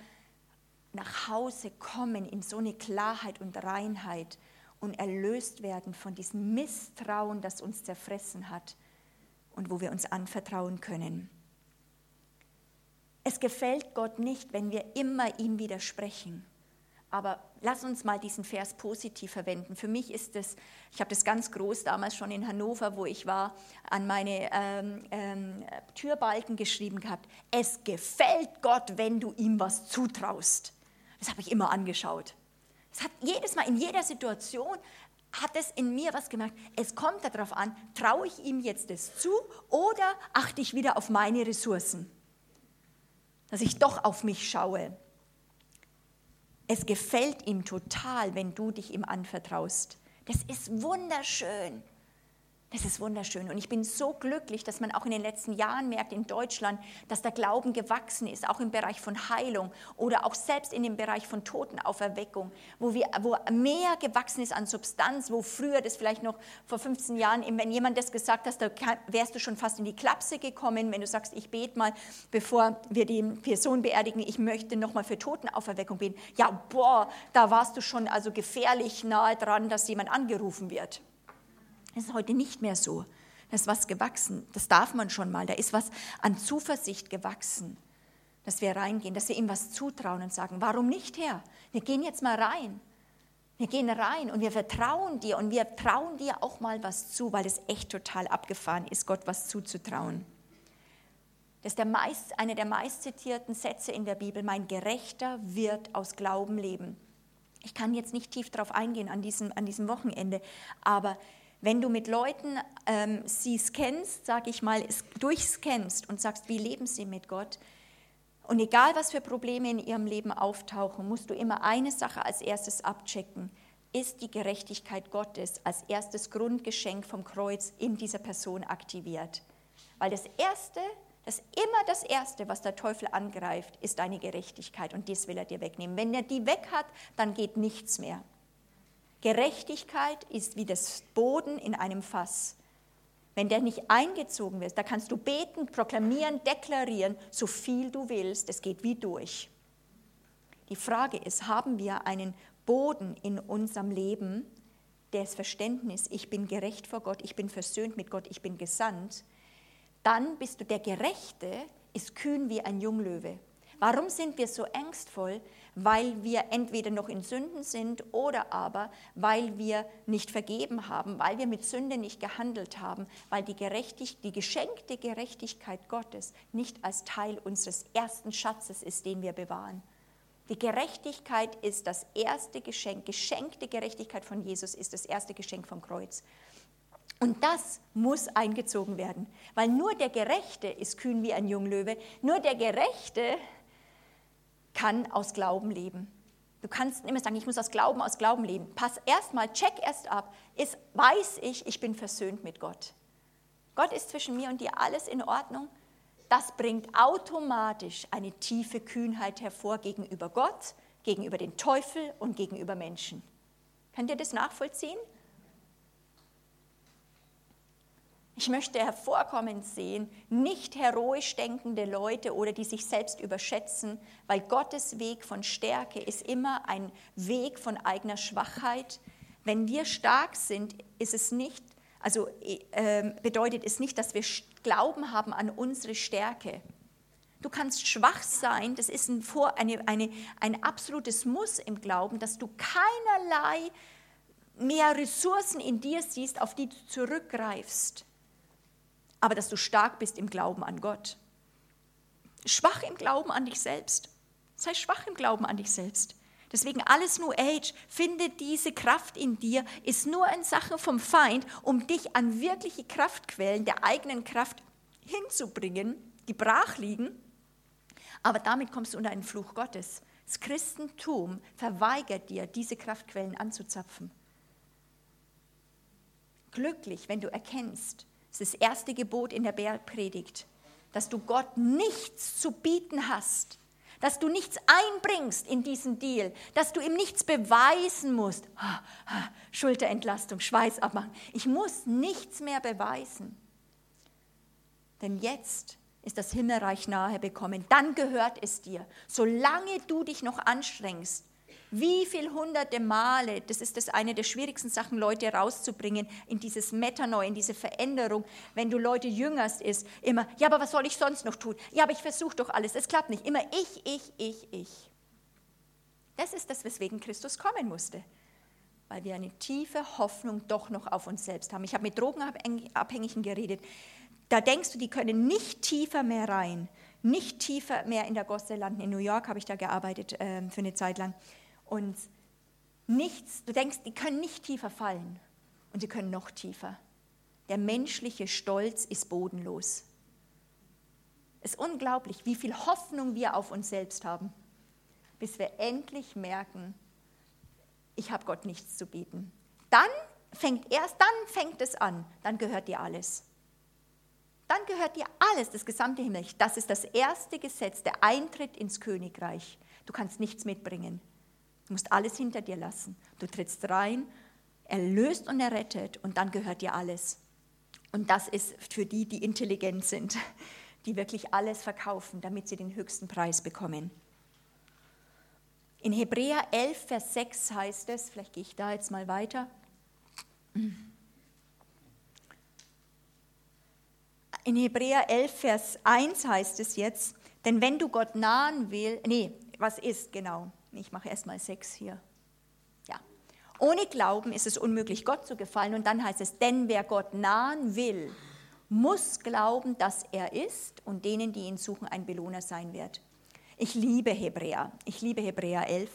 Speaker 1: nach Hause kommen in so eine Klarheit und Reinheit und erlöst werden von diesem Misstrauen, das uns zerfressen hat und wo wir uns anvertrauen können. Es gefällt Gott nicht, wenn wir immer ihm widersprechen. Aber lass uns mal diesen Vers positiv verwenden. Für mich ist es, ich habe das ganz groß damals schon in Hannover, wo ich war, an meine ähm, ähm, Türbalken geschrieben gehabt. Es gefällt Gott, wenn du ihm was zutraust. Das habe ich immer angeschaut. Es hat jedes Mal, in jeder Situation, hat es in mir was gemacht. Es kommt darauf an, traue ich ihm jetzt das zu oder achte ich wieder auf meine Ressourcen? Dass ich doch auf mich schaue. Es gefällt ihm total, wenn du dich ihm anvertraust. Das ist wunderschön. Das ist wunderschön. Und ich bin so glücklich, dass man auch in den letzten Jahren merkt in Deutschland, dass der Glauben gewachsen ist, auch im Bereich von Heilung oder auch selbst in dem Bereich von Totenauferweckung, wo, wir, wo mehr gewachsen ist an Substanz, wo früher das vielleicht noch vor 15 Jahren, wenn jemand das gesagt hat, da wärst du schon fast in die Klapse gekommen, wenn du sagst, ich bete mal, bevor wir die Person beerdigen, ich möchte nochmal für Totenauferweckung beten. Ja, boah, da warst du schon also gefährlich nahe dran, dass jemand angerufen wird. Das ist heute nicht mehr so. Da ist was gewachsen. Das darf man schon mal. Da ist was an Zuversicht gewachsen, dass wir reingehen, dass wir ihm was zutrauen und sagen, warum nicht, Herr? Wir gehen jetzt mal rein. Wir gehen rein und wir vertrauen dir und wir trauen dir auch mal was zu, weil es echt total abgefahren ist, Gott was zuzutrauen. Das ist der meist, einer der meistzitierten Sätze in der Bibel. Mein Gerechter wird aus Glauben leben. Ich kann jetzt nicht tief darauf eingehen an diesem, an diesem Wochenende, aber wenn du mit Leuten ähm, sie scannst, sage ich mal, durchscannst und sagst, wie leben sie mit Gott, und egal was für Probleme in ihrem Leben auftauchen, musst du immer eine Sache als erstes abchecken. Ist die Gerechtigkeit Gottes als erstes Grundgeschenk vom Kreuz in dieser Person aktiviert? Weil das Erste, das immer das Erste, was der Teufel angreift, ist deine Gerechtigkeit und das will er dir wegnehmen. Wenn er die weg hat, dann geht nichts mehr. Gerechtigkeit ist wie das Boden in einem Fass. Wenn der nicht eingezogen wird, da kannst du beten, proklamieren, deklarieren, so viel du willst, es geht wie durch. Die Frage ist, haben wir einen Boden in unserem Leben, das Verständnis, ich bin gerecht vor Gott, ich bin versöhnt mit Gott, ich bin gesandt, dann bist du der Gerechte, ist kühn wie ein Junglöwe. Warum sind wir so ängstvoll? Weil wir entweder noch in Sünden sind oder aber weil wir nicht vergeben haben, weil wir mit Sünde nicht gehandelt haben, weil die, Gerechtig die geschenkte Gerechtigkeit Gottes nicht als Teil unseres ersten Schatzes ist, den wir bewahren. Die Gerechtigkeit ist das erste Geschenk, geschenkte Gerechtigkeit von Jesus ist das erste Geschenk vom Kreuz. Und das muss eingezogen werden, weil nur der Gerechte ist kühn wie ein Junglöwe, nur der Gerechte kann aus Glauben leben. Du kannst immer sagen, ich muss aus Glauben, aus Glauben leben. Pass erstmal, check erst ab, ist, weiß ich, ich bin versöhnt mit Gott. Gott ist zwischen mir und dir alles in Ordnung. Das bringt automatisch eine tiefe Kühnheit hervor gegenüber Gott, gegenüber den Teufel und gegenüber Menschen. Könnt ihr das nachvollziehen? Ich möchte hervorkommen sehen, nicht heroisch denkende Leute oder die sich selbst überschätzen, weil Gottes Weg von Stärke ist immer ein Weg von eigener Schwachheit. Wenn wir stark sind, ist es nicht, also äh, bedeutet es nicht, dass wir Glauben haben an unsere Stärke. Du kannst schwach sein, das ist ein, Vor, eine, eine, ein absolutes Muss im Glauben, dass du keinerlei mehr Ressourcen in dir siehst, auf die du zurückgreifst aber dass du stark bist im Glauben an Gott. Schwach im Glauben an dich selbst. Sei schwach im Glauben an dich selbst. Deswegen alles New Age, finde diese Kraft in dir, ist nur eine Sache vom Feind, um dich an wirkliche Kraftquellen der eigenen Kraft hinzubringen, die brach liegen. Aber damit kommst du unter einen Fluch Gottes. Das Christentum verweigert dir, diese Kraftquellen anzuzapfen. Glücklich, wenn du erkennst, das ist das erste Gebot in der Bergpredigt, dass du Gott nichts zu bieten hast, dass du nichts einbringst in diesen Deal, dass du ihm nichts beweisen musst. Schulterentlastung, Schweiß abmachen. Ich muss nichts mehr beweisen. Denn jetzt ist das Himmelreich nahe bekommen. Dann gehört es dir. Solange du dich noch anstrengst, wie viel hunderte Male, das ist das eine der schwierigsten Sachen, Leute rauszubringen in dieses Metanoi, in diese Veränderung, wenn du Leute jüngerst, ist immer, ja, aber was soll ich sonst noch tun? Ja, aber ich versuche doch alles, es klappt nicht. Immer ich, ich, ich, ich. Das ist das, weswegen Christus kommen musste, weil wir eine tiefe Hoffnung doch noch auf uns selbst haben. Ich habe mit Drogenabhängigen geredet. Da denkst du, die können nicht tiefer mehr rein, nicht tiefer mehr in der Gosse landen. In New York habe ich da gearbeitet äh, für eine Zeit lang. Und nichts, du denkst, die können nicht tiefer fallen und sie können noch tiefer. Der menschliche Stolz ist bodenlos. Es ist unglaublich, wie viel Hoffnung wir auf uns selbst haben, bis wir endlich merken, ich habe Gott nichts zu bieten. Dann fängt erst, dann fängt es an, dann gehört dir alles. Dann gehört dir alles, das gesamte Himmelreich. Das ist das erste Gesetz, der Eintritt ins Königreich. Du kannst nichts mitbringen. Du musst alles hinter dir lassen. Du trittst rein, erlöst und errettet und dann gehört dir alles. Und das ist für die, die intelligent sind, (laughs) die wirklich alles verkaufen, damit sie den höchsten Preis bekommen. In Hebräer 11, Vers 6 heißt es, vielleicht gehe ich da jetzt mal weiter. In Hebräer 11, Vers 1 heißt es jetzt, denn wenn du Gott nahen willst, nee, was ist genau? Ich mache erst mal 6 hier. Ja. Ohne Glauben ist es unmöglich, Gott zu gefallen. Und dann heißt es, denn wer Gott nahen will, muss glauben, dass er ist und denen, die ihn suchen, ein Belohner sein wird. Ich liebe Hebräer. Ich liebe Hebräer 11.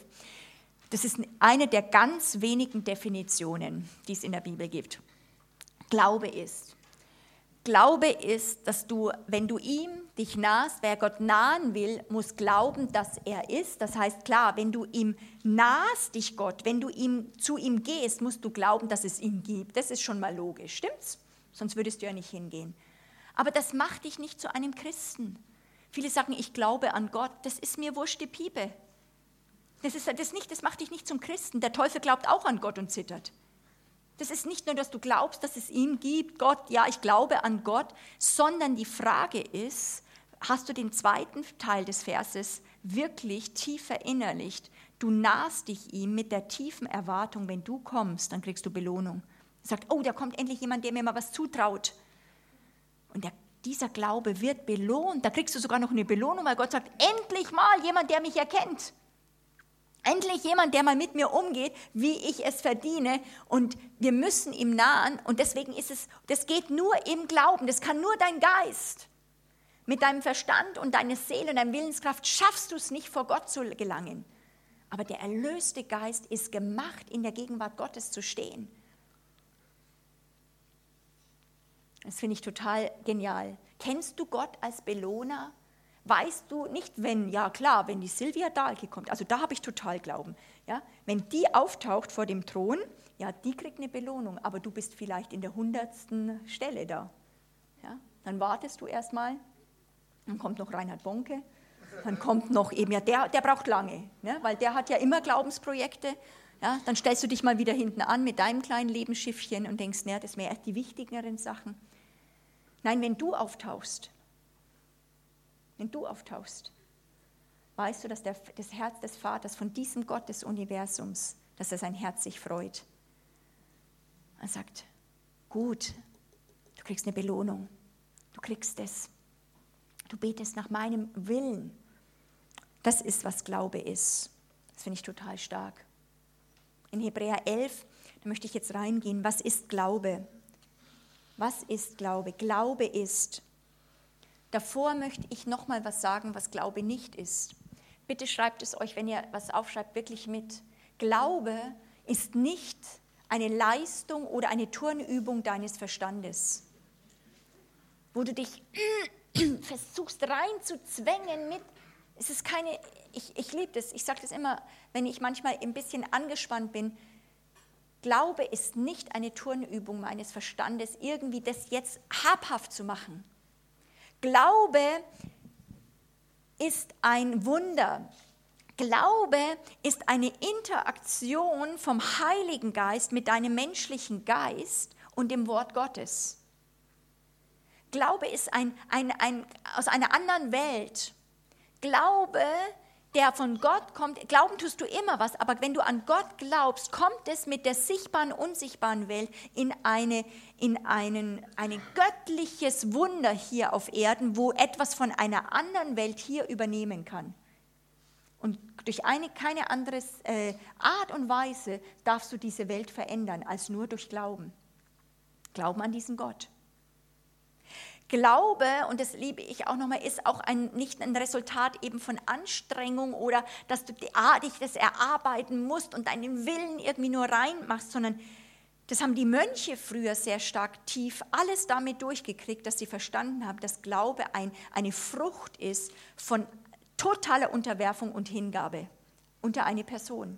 Speaker 1: Das ist eine der ganz wenigen Definitionen, die es in der Bibel gibt. Glaube ist. Glaube ist, dass du, wenn du ihm dich nahst, wer Gott nahen will, muss glauben, dass er ist. Das heißt, klar, wenn du ihm nahst, dich Gott, wenn du ihm, zu ihm gehst, musst du glauben, dass es ihn gibt. Das ist schon mal logisch, stimmt's? Sonst würdest du ja nicht hingehen. Aber das macht dich nicht zu einem Christen. Viele sagen, ich glaube an Gott. Das ist mir wurscht die Piepe. Das, ist, das, nicht, das macht dich nicht zum Christen. Der Teufel glaubt auch an Gott und zittert. Das ist nicht nur, dass du glaubst, dass es ihn gibt, Gott, ja, ich glaube an Gott, sondern die Frage ist, hast du den zweiten Teil des Verses wirklich tief verinnerlicht? Du nahst dich ihm mit der tiefen Erwartung, wenn du kommst, dann kriegst du Belohnung. Er sagt, oh, da kommt endlich jemand, der mir mal was zutraut. Und der dieser Glaube wird belohnt. Da kriegst du sogar noch eine Belohnung, weil Gott sagt, endlich mal jemand, der mich erkennt. Endlich jemand, der mal mit mir umgeht, wie ich es verdiene. Und wir müssen ihm nahen. Und deswegen ist es, das geht nur im Glauben. Das kann nur dein Geist. Mit deinem Verstand und deiner Seele und deiner Willenskraft schaffst du es nicht, vor Gott zu gelangen. Aber der erlöste Geist ist gemacht, in der Gegenwart Gottes zu stehen. Das finde ich total genial. Kennst du Gott als Belohner? Weißt du nicht, wenn, ja klar, wenn die Silvia Dahlke kommt, also da habe ich total Glauben. Ja? Wenn die auftaucht vor dem Thron, ja, die kriegt eine Belohnung, aber du bist vielleicht in der hundertsten Stelle da. Ja? Dann wartest du erstmal, dann kommt noch Reinhard Bonke, dann kommt noch eben, ja, der, der braucht lange, ne? weil der hat ja immer Glaubensprojekte. Ja? Dann stellst du dich mal wieder hinten an mit deinem kleinen Lebensschiffchen und denkst, naja, das wären die wichtigeren Sachen. Nein, wenn du auftauchst, wenn du auftauchst, weißt du, dass der, das Herz des Vaters von diesem Gott des Universums, dass er sein Herz sich freut. Er sagt, gut, du kriegst eine Belohnung, du kriegst es, du betest nach meinem Willen. Das ist, was Glaube ist. Das finde ich total stark. In Hebräer 11, da möchte ich jetzt reingehen, was ist Glaube? Was ist Glaube? Glaube ist. Davor möchte ich noch mal was sagen, was Glaube nicht ist. Bitte schreibt es euch, wenn ihr was aufschreibt, wirklich mit. Glaube ist nicht eine Leistung oder eine Turnübung deines Verstandes, wo du dich (clears throat) versuchst reinzuzwängen mit. Es ist keine, ich, ich liebe das, ich sage das immer, wenn ich manchmal ein bisschen angespannt bin, Glaube ist nicht eine Turnübung meines Verstandes, irgendwie das jetzt habhaft zu machen. Glaube ist ein Wunder. Glaube ist eine Interaktion vom Heiligen Geist mit deinem menschlichen Geist und dem Wort Gottes. Glaube ist ein, ein, ein, aus einer anderen Welt. Glaube der von Gott kommt, glauben tust du immer was, aber wenn du an Gott glaubst, kommt es mit der sichtbaren, unsichtbaren Welt in, eine, in einen, ein göttliches Wunder hier auf Erden, wo etwas von einer anderen Welt hier übernehmen kann. Und durch eine, keine andere äh, Art und Weise darfst du diese Welt verändern, als nur durch Glauben. Glauben an diesen Gott. Glaube, und das liebe ich auch nochmal, ist auch ein, nicht ein Resultat eben von Anstrengung oder dass du dich das erarbeiten musst und deinen Willen irgendwie nur reinmachst, sondern das haben die Mönche früher sehr stark tief alles damit durchgekriegt, dass sie verstanden haben, dass Glaube ein, eine Frucht ist von totaler Unterwerfung und Hingabe unter eine Person.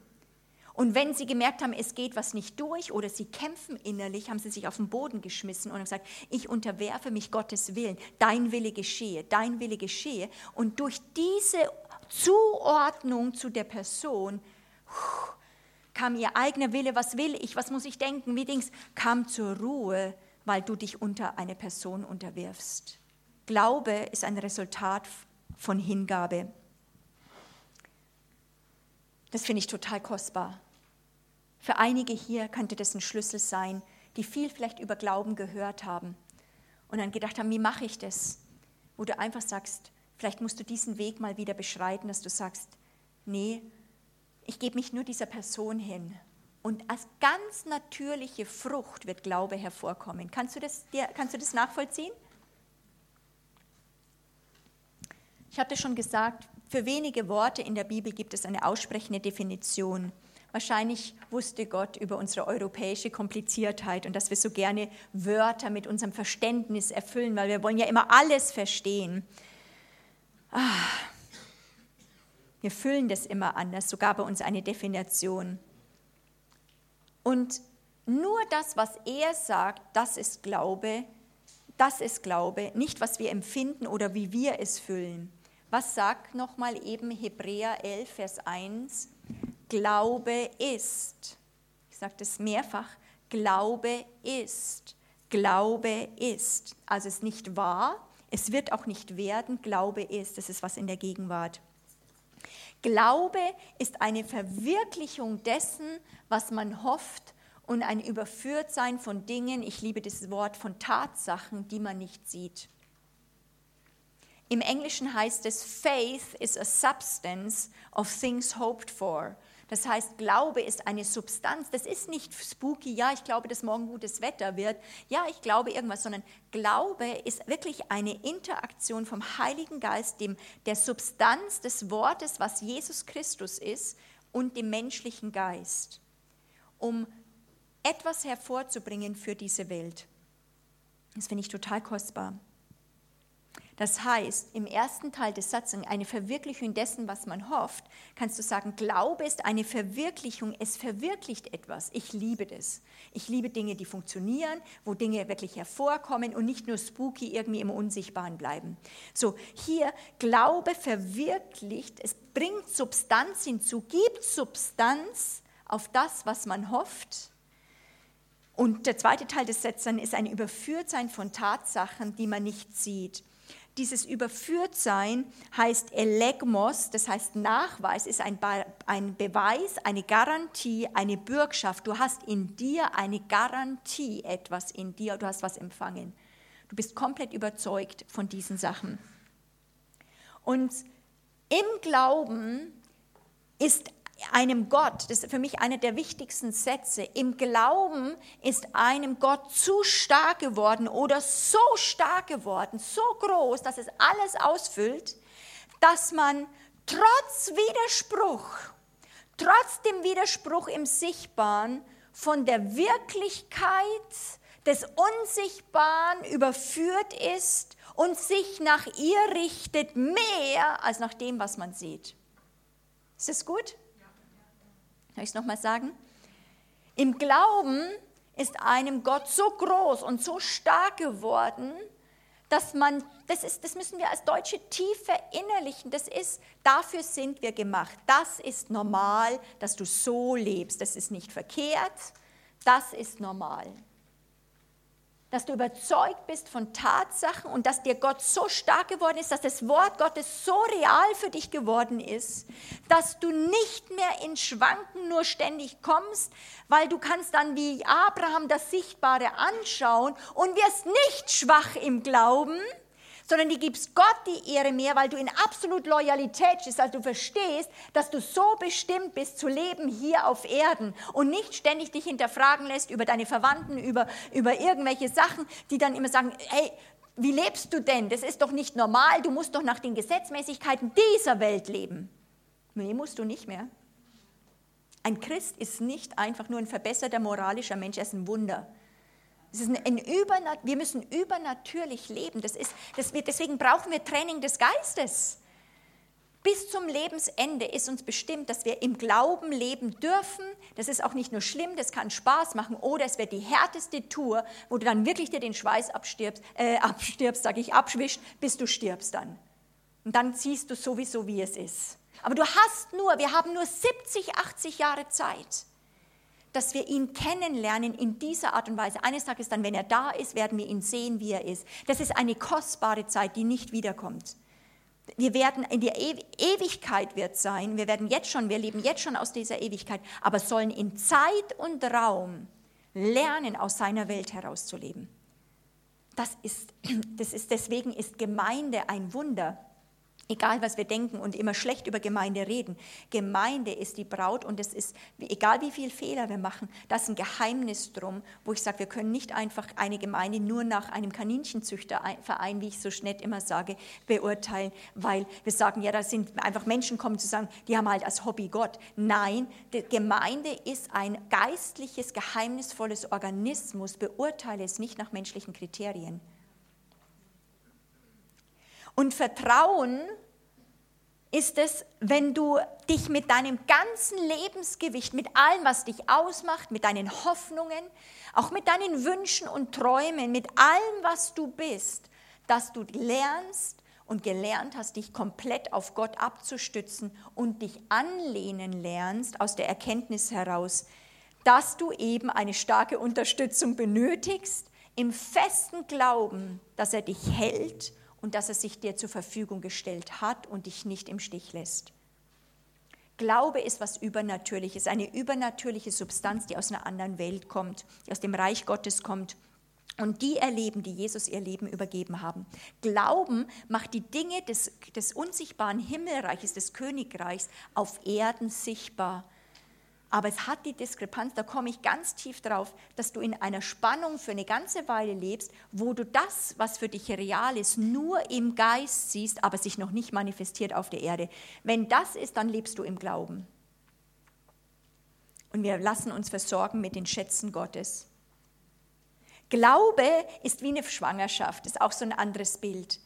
Speaker 1: Und wenn sie gemerkt haben, es geht was nicht durch oder sie kämpfen innerlich, haben sie sich auf den Boden geschmissen und gesagt, ich unterwerfe mich Gottes Willen, dein Wille geschehe, dein Wille geschehe. Und durch diese Zuordnung zu der Person kam ihr eigener Wille, was will ich, was muss ich denken, wie Dings, kam zur Ruhe, weil du dich unter eine Person unterwirfst. Glaube ist ein Resultat von Hingabe. Das finde ich total kostbar. Für einige hier könnte das ein Schlüssel sein, die viel vielleicht über Glauben gehört haben und dann gedacht haben, wie mache ich das? Wo du einfach sagst, vielleicht musst du diesen Weg mal wieder beschreiten, dass du sagst, nee, ich gebe mich nur dieser Person hin. Und als ganz natürliche Frucht wird Glaube hervorkommen. Kannst du das, kannst du das nachvollziehen? Ich hatte schon gesagt, für wenige Worte in der Bibel gibt es eine aussprechende Definition. Wahrscheinlich wusste Gott über unsere europäische Kompliziertheit und dass wir so gerne Wörter mit unserem Verständnis erfüllen, weil wir wollen ja immer alles verstehen. Ah, wir füllen das immer anders, sogar bei uns eine Definition. Und nur das, was er sagt, das ist Glaube, das ist Glaube, nicht was wir empfinden oder wie wir es füllen. Was sagt nochmal eben Hebräer 11, Vers 1? Glaube ist. Ich sage das mehrfach. Glaube ist. Glaube ist. Also es ist nicht wahr, es wird auch nicht werden. Glaube ist. Das ist was in der Gegenwart. Glaube ist eine Verwirklichung dessen, was man hofft und ein Überführtsein von Dingen, ich liebe dieses Wort, von Tatsachen, die man nicht sieht. Im Englischen heißt es, Faith is a substance of things hoped for. Das heißt, Glaube ist eine Substanz. Das ist nicht spooky, ja, ich glaube, dass morgen gutes Wetter wird. Ja, ich glaube irgendwas, sondern Glaube ist wirklich eine Interaktion vom Heiligen Geist, dem, der Substanz des Wortes, was Jesus Christus ist, und dem menschlichen Geist, um etwas hervorzubringen für diese Welt. Das finde ich total kostbar. Das heißt, im ersten Teil des Satzes, eine Verwirklichung dessen, was man hofft, kannst du sagen, Glaube ist eine Verwirklichung, es verwirklicht etwas. Ich liebe das. Ich liebe Dinge, die funktionieren, wo Dinge wirklich hervorkommen und nicht nur spooky irgendwie im Unsichtbaren bleiben. So, hier Glaube verwirklicht, es bringt Substanz hinzu, gibt Substanz auf das, was man hofft. Und der zweite Teil des Satzes ist ein Überführtsein von Tatsachen, die man nicht sieht dieses Überführtsein heißt Elegmos, das heißt Nachweis, ist ein, ein Beweis, eine Garantie, eine Bürgschaft. Du hast in dir eine Garantie, etwas in dir, du hast was empfangen. Du bist komplett überzeugt von diesen Sachen. Und im Glauben ist einem Gott, das ist für mich einer der wichtigsten Sätze, im Glauben ist einem Gott zu stark geworden oder so stark geworden, so groß, dass es alles ausfüllt, dass man trotz Widerspruch, trotz dem Widerspruch im Sichtbaren von der Wirklichkeit des Unsichtbaren überführt ist und sich nach ihr richtet mehr als nach dem, was man sieht. Ist das gut? Kann ich es nochmal sagen? Im Glauben ist einem Gott so groß und so stark geworden, dass man, das, ist, das müssen wir als Deutsche tief verinnerlichen, das ist, dafür sind wir gemacht. Das ist normal, dass du so lebst. Das ist nicht verkehrt, das ist normal dass du überzeugt bist von Tatsachen und dass dir Gott so stark geworden ist, dass das Wort Gottes so real für dich geworden ist, dass du nicht mehr in Schwanken nur ständig kommst, weil du kannst dann wie Abraham das Sichtbare anschauen und wirst nicht schwach im Glauben, sondern die gibst Gott die Ehre mehr, weil du in absolut Loyalität bist, also du verstehst, dass du so bestimmt bist zu leben hier auf Erden und nicht ständig dich hinterfragen lässt über deine Verwandten, über, über irgendwelche Sachen, die dann immer sagen, hey, wie lebst du denn? Das ist doch nicht normal, du musst doch nach den Gesetzmäßigkeiten dieser Welt leben. Nee, musst du nicht mehr. Ein Christ ist nicht einfach nur ein verbesserter moralischer Mensch, er ist ein Wunder. Es ist ein Übernat wir müssen übernatürlich leben. Das ist, das wir, deswegen brauchen wir Training des Geistes. bis zum Lebensende ist uns bestimmt, dass wir im Glauben leben dürfen. Das ist auch nicht nur schlimm, das kann Spaß machen. Oder es wird die härteste Tour, wo du dann wirklich dir den Schweiß abstirbst, äh, abstirbst, sage ich, abschwischst, bis du stirbst dann. Und dann siehst du sowieso, wie es ist. Aber du hast nur, wir haben nur 70, 80 Jahre Zeit, dass wir ihn kennenlernen in dieser Art und Weise. Eines Tages dann, wenn er da ist, werden wir ihn sehen, wie er ist. Das ist eine kostbare Zeit, die nicht wiederkommt. Wir werden in der Ewigkeit wird sein. Wir werden jetzt schon, wir leben jetzt schon aus dieser Ewigkeit, aber sollen in Zeit und Raum lernen, aus seiner Welt herauszuleben. Das ist, (clears throat) das ist, deswegen ist Gemeinde ein Wunder. Egal, was wir denken und immer schlecht über Gemeinde reden. Gemeinde ist die Braut und es ist, egal wie viele Fehler wir machen, das ist ein Geheimnis drum, wo ich sage, wir können nicht einfach eine Gemeinde nur nach einem Kaninchenzüchterverein, wie ich so nett immer sage, beurteilen, weil wir sagen, ja, da sind einfach Menschen kommen zu sagen, die haben halt als Hobby Gott. Nein, Gemeinde ist ein geistliches, geheimnisvolles Organismus, beurteile es nicht nach menschlichen Kriterien. Und Vertrauen ist es, wenn du dich mit deinem ganzen Lebensgewicht, mit allem, was dich ausmacht, mit deinen Hoffnungen, auch mit deinen Wünschen und Träumen, mit allem, was du bist, dass du lernst und gelernt hast, dich komplett auf Gott abzustützen und dich anlehnen lernst aus der Erkenntnis heraus, dass du eben eine starke Unterstützung benötigst, im festen Glauben, dass er dich hält und dass er sich dir zur Verfügung gestellt hat und dich nicht im Stich lässt. Glaube ist was Übernatürliches, eine übernatürliche Substanz, die aus einer anderen Welt kommt, die aus dem Reich Gottes kommt und die erleben, die Jesus ihr Leben übergeben haben. Glauben macht die Dinge des, des unsichtbaren Himmelreiches, des Königreichs auf Erden sichtbar aber es hat die Diskrepanz, da komme ich ganz tief drauf, dass du in einer Spannung für eine ganze Weile lebst, wo du das, was für dich real ist, nur im Geist siehst, aber sich noch nicht manifestiert auf der Erde. Wenn das ist, dann lebst du im Glauben. Und wir lassen uns versorgen mit den Schätzen Gottes. Glaube ist wie eine Schwangerschaft, ist auch so ein anderes Bild.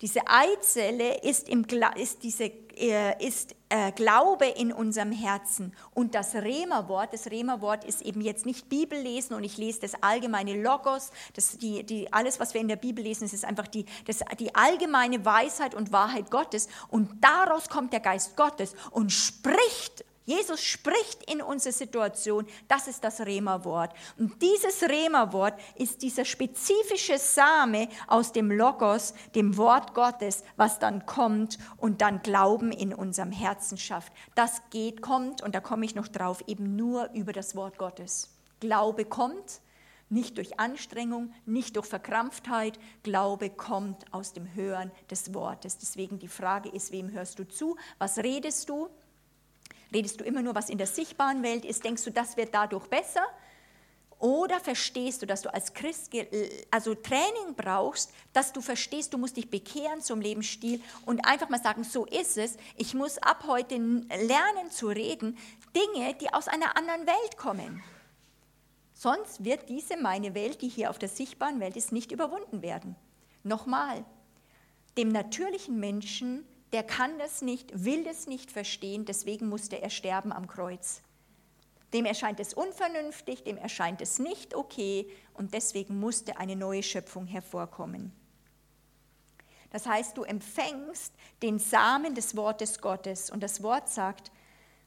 Speaker 1: Diese Eizelle ist, im, ist, diese, äh, ist äh, Glaube in unserem Herzen. Und das Rema-Wort, das Rema-Wort ist eben jetzt nicht Bibel lesen und ich lese das allgemeine Logos, das, die, die, alles, was wir in der Bibel lesen, ist einfach die, das, die allgemeine Weisheit und Wahrheit Gottes. Und daraus kommt der Geist Gottes und spricht Jesus spricht in unsere Situation, das ist das Rema-Wort. Und dieses Rema-Wort ist dieser spezifische Same aus dem Logos, dem Wort Gottes, was dann kommt und dann Glauben in unserem Herzen schafft. Das geht, kommt, und da komme ich noch drauf, eben nur über das Wort Gottes. Glaube kommt, nicht durch Anstrengung, nicht durch Verkrampftheit. Glaube kommt aus dem Hören des Wortes. Deswegen die Frage ist, wem hörst du zu? Was redest du? Redest du immer nur, was in der sichtbaren Welt ist? Denkst du, das wird dadurch besser? Oder verstehst du, dass du als Christ also Training brauchst, dass du verstehst, du musst dich bekehren zum Lebensstil und einfach mal sagen, so ist es. Ich muss ab heute lernen zu reden, Dinge, die aus einer anderen Welt kommen. Sonst wird diese meine Welt, die hier auf der sichtbaren Welt ist, nicht überwunden werden. Nochmal, dem natürlichen Menschen der kann das nicht, will das nicht verstehen, deswegen musste er sterben am Kreuz. Dem erscheint es unvernünftig, dem erscheint es nicht okay und deswegen musste eine neue Schöpfung hervorkommen. Das heißt, du empfängst den Samen des Wortes Gottes und das Wort sagt,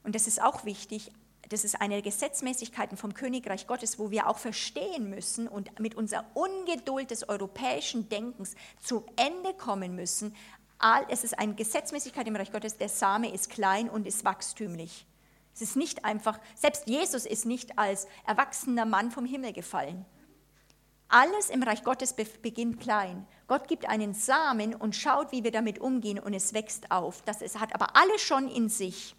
Speaker 1: und das ist auch wichtig, das ist eine der Gesetzmäßigkeiten vom Königreich Gottes, wo wir auch verstehen müssen und mit unserer Ungeduld des europäischen Denkens zum Ende kommen müssen es ist eine Gesetzmäßigkeit im Reich Gottes, der Same ist klein und ist wachstümlich. Es ist nicht einfach, selbst Jesus ist nicht als erwachsener Mann vom Himmel gefallen. Alles im Reich Gottes beginnt klein. Gott gibt einen Samen und schaut, wie wir damit umgehen und es wächst auf. Das ist, hat aber alles schon in sich.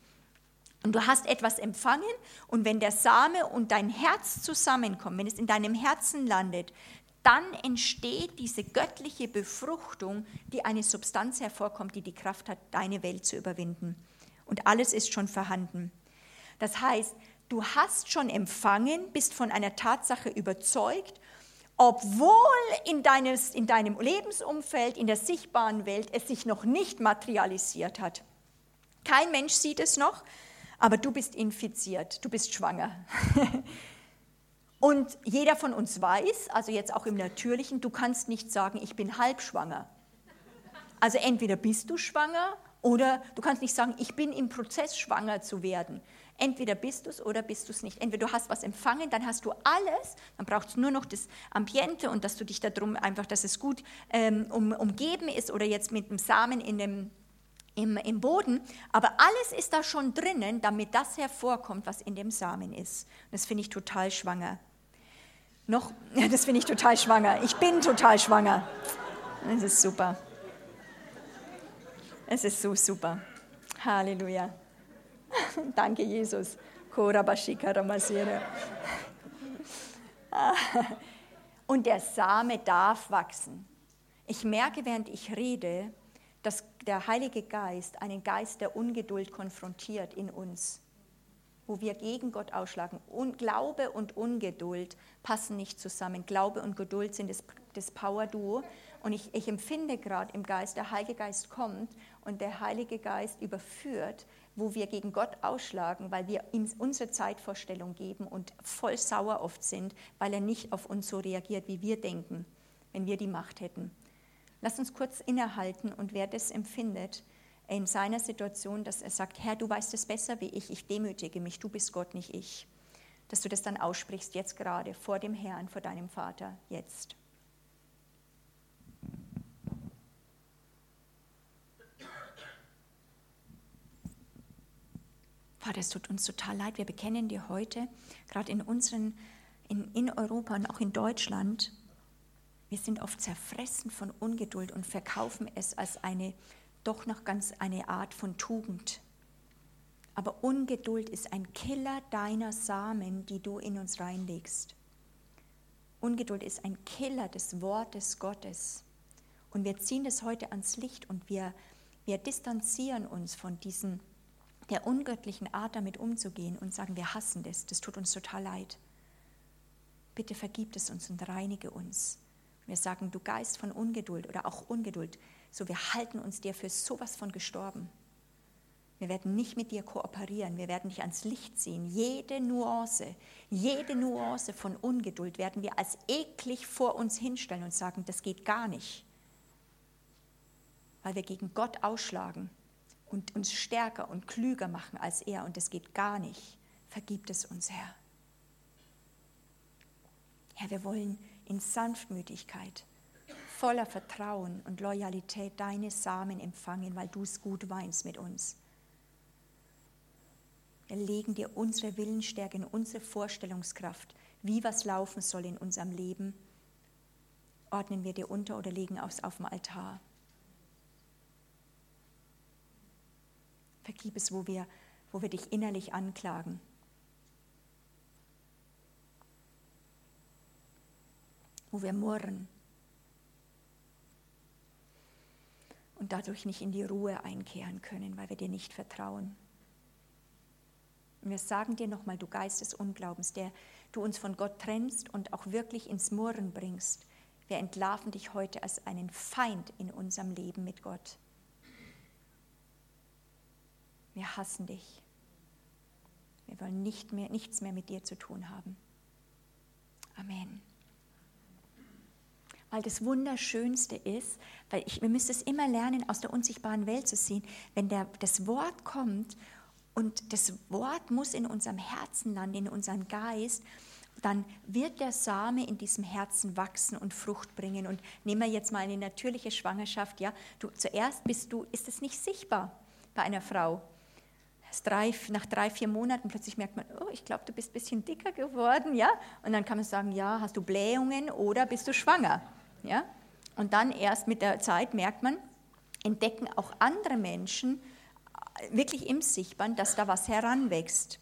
Speaker 1: Und du hast etwas empfangen und wenn der Same und dein Herz zusammenkommen, wenn es in deinem Herzen landet, dann entsteht diese göttliche Befruchtung, die eine Substanz hervorkommt, die die Kraft hat, deine Welt zu überwinden. Und alles ist schon vorhanden. Das heißt, du hast schon empfangen, bist von einer Tatsache überzeugt, obwohl in, deines, in deinem Lebensumfeld, in der sichtbaren Welt es sich noch nicht materialisiert hat. Kein Mensch sieht es noch, aber du bist infiziert, du bist schwanger. (laughs) Und jeder von uns weiß, also jetzt auch im Natürlichen, du kannst nicht sagen, ich bin halb schwanger. Also entweder bist du schwanger oder du kannst nicht sagen, ich bin im Prozess schwanger zu werden. Entweder bist du es oder bist du es nicht. Entweder du hast was empfangen, dann hast du alles, dann braucht es nur noch das Ambiente und dass du dich darum einfach, dass es gut ähm, um, umgeben ist oder jetzt mit dem Samen in dem, im, im Boden. Aber alles ist da schon drinnen, damit das hervorkommt, was in dem Samen ist. Und das finde ich total schwanger. Noch, ja, das finde ich total schwanger. Ich bin total schwanger. Das ist super. Es ist so super. Halleluja. (laughs) Danke, Jesus. (laughs) Und der Same darf wachsen. Ich merke, während ich rede, dass der Heilige Geist einen Geist der Ungeduld konfrontiert in uns, wo wir gegen Gott ausschlagen. Und Glaube und Ungeduld passen nicht zusammen. Glaube und Geduld sind das, das Power-Duo. Und ich, ich empfinde gerade im Geist, der Heilige Geist kommt und der Heilige Geist überführt wo wir gegen Gott ausschlagen, weil wir ihm unsere Zeitvorstellung geben und voll sauer oft sind, weil er nicht auf uns so reagiert, wie wir denken, wenn wir die Macht hätten. Lass uns kurz innehalten und wer das empfindet in seiner Situation, dass er sagt, Herr, du weißt es besser wie ich, ich demütige mich, du bist Gott, nicht ich. Dass du das dann aussprichst, jetzt gerade, vor dem Herrn, vor deinem Vater, jetzt. Vater, es tut uns total leid. Wir bekennen dir heute, gerade in unseren, in, in Europa und auch in Deutschland, wir sind oft zerfressen von Ungeduld und verkaufen es als eine, doch noch ganz eine Art von Tugend. Aber Ungeduld ist ein Killer deiner Samen, die du in uns reinlegst. Ungeduld ist ein Killer des Wortes Gottes. Und wir ziehen das heute ans Licht und wir, wir distanzieren uns von diesen der ungöttlichen Art damit umzugehen und sagen, wir hassen das, das tut uns total leid. Bitte vergib es uns und reinige uns. Wir sagen, du Geist von Ungeduld oder auch Ungeduld, so wir halten uns dir für sowas von gestorben. Wir werden nicht mit dir kooperieren, wir werden dich ans Licht ziehen. Jede Nuance, jede Nuance von Ungeduld werden wir als eklig vor uns hinstellen und sagen, das geht gar nicht, weil wir gegen Gott ausschlagen und uns stärker und klüger machen als er und es geht gar nicht. Vergibt es uns, Herr. Herr, wir wollen in Sanftmütigkeit, voller Vertrauen und Loyalität deine Samen empfangen, weil du es gut weinst mit uns. Wir legen dir unsere Willensstärke und unsere Vorstellungskraft, wie was laufen soll in unserem Leben, ordnen wir dir unter oder legen es auf dem Altar. Vergib es, wo wir, wo wir dich innerlich anklagen. Wo wir murren und dadurch nicht in die Ruhe einkehren können, weil wir dir nicht vertrauen. Und wir sagen dir nochmal, du Geist des Unglaubens, der du uns von Gott trennst und auch wirklich ins Murren bringst. Wir entlarven dich heute als einen Feind in unserem Leben mit Gott. Wir hassen dich. Wir wollen nicht mehr, nichts mehr mit dir zu tun haben. Amen. Weil das Wunderschönste ist, weil ich, wir müssen es immer lernen, aus der unsichtbaren Welt zu sehen, wenn der, das Wort kommt und das Wort muss in unserem Herzen landen, in unserem Geist, dann wird der Same in diesem Herzen wachsen und Frucht bringen. Und nehmen wir jetzt mal eine natürliche Schwangerschaft, ja, du, zuerst bist du, ist es nicht sichtbar bei einer Frau drei, nach drei, vier Monaten plötzlich merkt man, oh, ich glaube, du bist ein bisschen dicker geworden, ja? Und dann kann man sagen, ja, hast du Blähungen oder bist du schwanger, ja? Und dann erst mit der Zeit merkt man, entdecken auch andere Menschen äh, wirklich im Sichtbaren, dass da was heranwächst.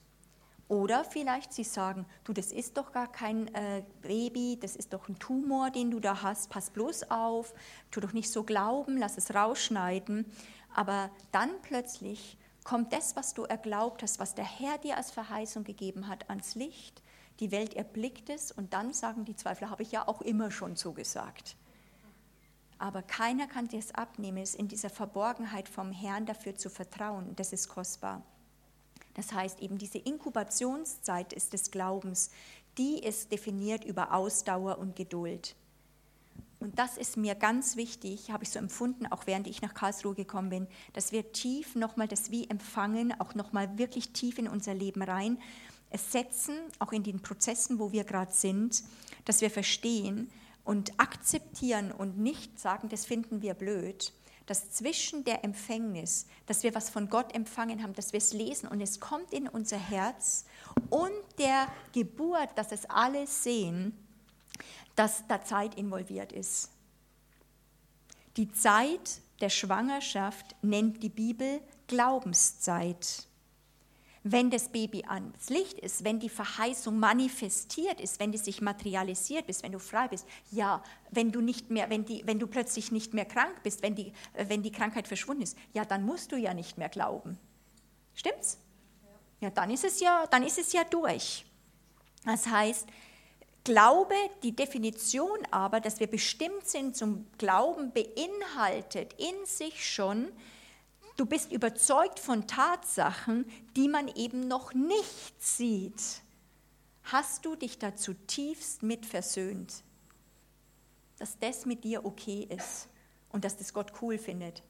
Speaker 1: Oder vielleicht sie sagen, du, das ist doch gar kein äh, Baby, das ist doch ein Tumor, den du da hast, pass bloß auf, tu doch nicht so glauben, lass es rausschneiden. Aber dann plötzlich kommt das, was du erglaubt hast, was der Herr dir als Verheißung gegeben hat, ans Licht. Die Welt erblickt es und dann sagen die Zweifler, habe ich ja auch immer schon so gesagt. Aber keiner kann dir es abnehmen, es in dieser Verborgenheit vom Herrn dafür zu vertrauen. Das ist kostbar. Das heißt eben, diese Inkubationszeit ist des Glaubens, die ist definiert über Ausdauer und Geduld. Und das ist mir ganz wichtig, habe ich so empfunden, auch während ich nach Karlsruhe gekommen bin, dass wir tief nochmal das Wie empfangen, auch nochmal wirklich tief in unser Leben rein, es setzen, auch in den Prozessen, wo wir gerade sind, dass wir verstehen und akzeptieren und nicht sagen, das finden wir blöd, dass zwischen der Empfängnis, dass wir was von Gott empfangen haben, dass wir es lesen und es kommt in unser Herz und der Geburt, dass es alle sehen, dass da Zeit involviert ist. Die Zeit der Schwangerschaft nennt die Bibel Glaubenszeit wenn das Baby ans Licht ist, wenn die Verheißung manifestiert ist, wenn die sich materialisiert ist, wenn du frei bist, ja, wenn du nicht mehr, wenn, die, wenn du plötzlich nicht mehr krank bist, wenn die, wenn die Krankheit verschwunden ist, ja, dann musst du ja nicht mehr glauben. Stimmt's? Ja, dann ist es ja, dann ist es ja durch. Das heißt, Glaube, die Definition aber, dass wir bestimmt sind zum Glauben, beinhaltet in sich schon, Du bist überzeugt von Tatsachen, die man eben noch nicht sieht. Hast du dich da zutiefst mit versöhnt, dass das mit dir okay ist und dass das Gott cool findet,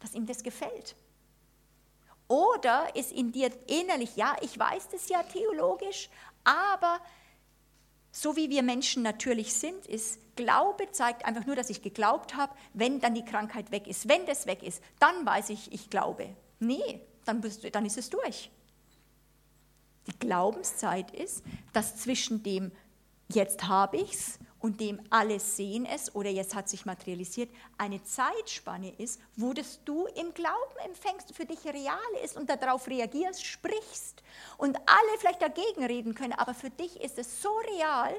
Speaker 1: dass ihm das gefällt? Oder ist in dir innerlich, ja, ich weiß das ja theologisch, aber so wie wir Menschen natürlich sind, ist Glaube zeigt einfach nur, dass ich geglaubt habe, wenn dann die Krankheit weg ist. Wenn das weg ist, dann weiß ich, ich glaube. Nee, dann, bist dann ist es durch. Die Glaubenszeit ist, dass zwischen dem jetzt habe ich es und dem alle sehen es oder jetzt hat sich materialisiert, eine Zeitspanne ist, wo das du im Glauben empfängst, für dich real ist und darauf reagierst, sprichst und alle vielleicht dagegen reden können, aber für dich ist es so real,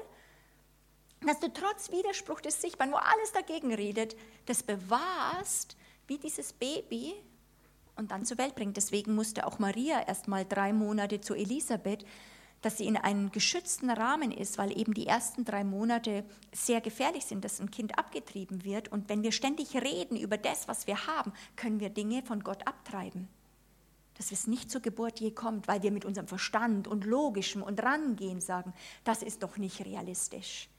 Speaker 1: dass du trotz Widerspruch des Sichtbaren, wo alles dagegen redet, das bewahrst, wie dieses Baby und dann zur Welt bringt. Deswegen musste auch Maria erst mal drei Monate zu Elisabeth, dass sie in einem geschützten Rahmen ist, weil eben die ersten drei Monate sehr gefährlich sind, dass ein Kind abgetrieben wird. Und wenn wir ständig reden über das, was wir haben, können wir Dinge von Gott abtreiben. Dass es nicht zur Geburt je kommt, weil wir mit unserem Verstand und Logischem und Rangehen sagen, das ist doch nicht realistisch.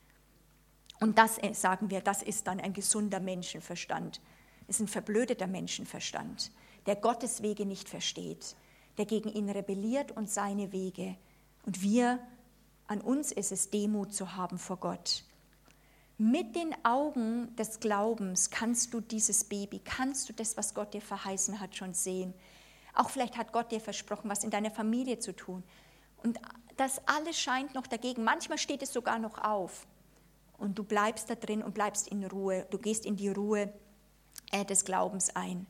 Speaker 1: Und das äh, sagen wir, das ist dann ein gesunder Menschenverstand. Ist ein verblödeter Menschenverstand, der Gottes Wege nicht versteht, der gegen ihn rebelliert und seine Wege und wir, an uns ist es, Demut zu haben vor Gott. Mit den Augen des Glaubens kannst du dieses Baby, kannst du das, was Gott dir verheißen hat, schon sehen. Auch vielleicht hat Gott dir versprochen, was in deiner Familie zu tun. Und das alles scheint noch dagegen. Manchmal steht es sogar noch auf. Und du bleibst da drin und bleibst in Ruhe. Du gehst in die Ruhe äh, des Glaubens ein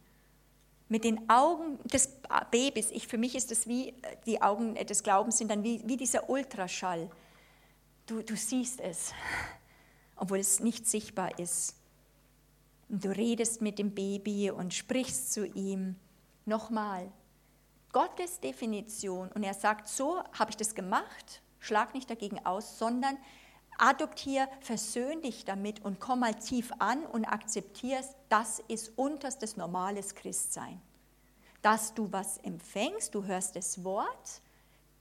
Speaker 1: mit den Augen des Babys, ich, für mich ist das wie, äh, die Augen des Glaubens sind dann wie, wie dieser Ultraschall. Du, du siehst es, obwohl es nicht sichtbar ist. Und du redest mit dem Baby und sprichst zu ihm. Nochmal, Gottes Definition, und er sagt, so habe ich das gemacht, schlag nicht dagegen aus, sondern adoptier, versöhn dich damit und komm mal tief an und akzeptierst, das ist unterstes normales Christsein. Dass du was empfängst, du hörst das Wort,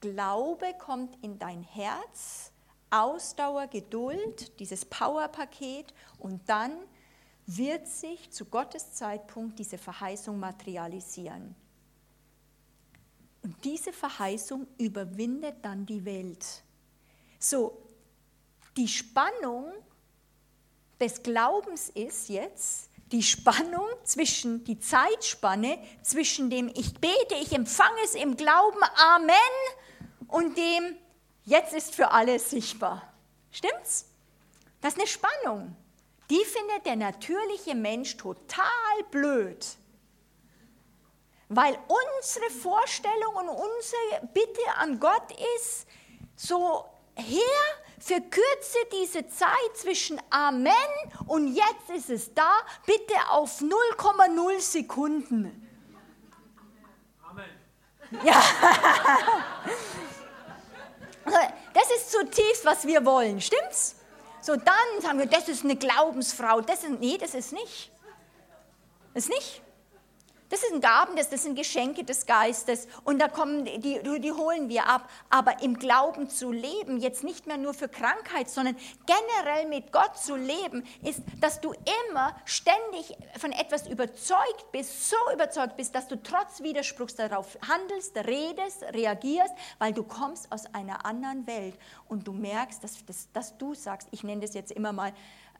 Speaker 1: Glaube kommt in dein Herz, Ausdauer, Geduld, dieses Powerpaket und dann wird sich zu Gottes Zeitpunkt diese Verheißung materialisieren. Und diese Verheißung überwindet dann die Welt. So, die Spannung des Glaubens ist jetzt die Spannung zwischen, die Zeitspanne zwischen dem Ich bete, ich empfange es im Glauben, Amen, und dem Jetzt ist für alle sichtbar. Stimmt's? Das ist eine Spannung. Die findet der natürliche Mensch total blöd. Weil unsere Vorstellung und unsere Bitte an Gott ist, so Herr, verkürze diese Zeit zwischen Amen und jetzt ist es da, bitte auf 0,0 Sekunden. Amen. Ja. (laughs) Das ist zutiefst, was wir wollen, stimmt's? So, dann sagen wir, das ist eine Glaubensfrau. Das ist, nee, das ist nicht. Das ist nicht. Das sind Gaben, das, das sind Geschenke des Geistes und da kommen die, die holen wir ab. Aber im Glauben zu leben, jetzt nicht mehr nur für Krankheit, sondern generell mit Gott zu leben, ist, dass du immer ständig von etwas überzeugt bist, so überzeugt bist, dass du trotz Widerspruchs darauf handelst, redest, reagierst, weil du kommst aus einer anderen Welt und du merkst, dass, dass, dass du sagst, ich nenne das jetzt immer mal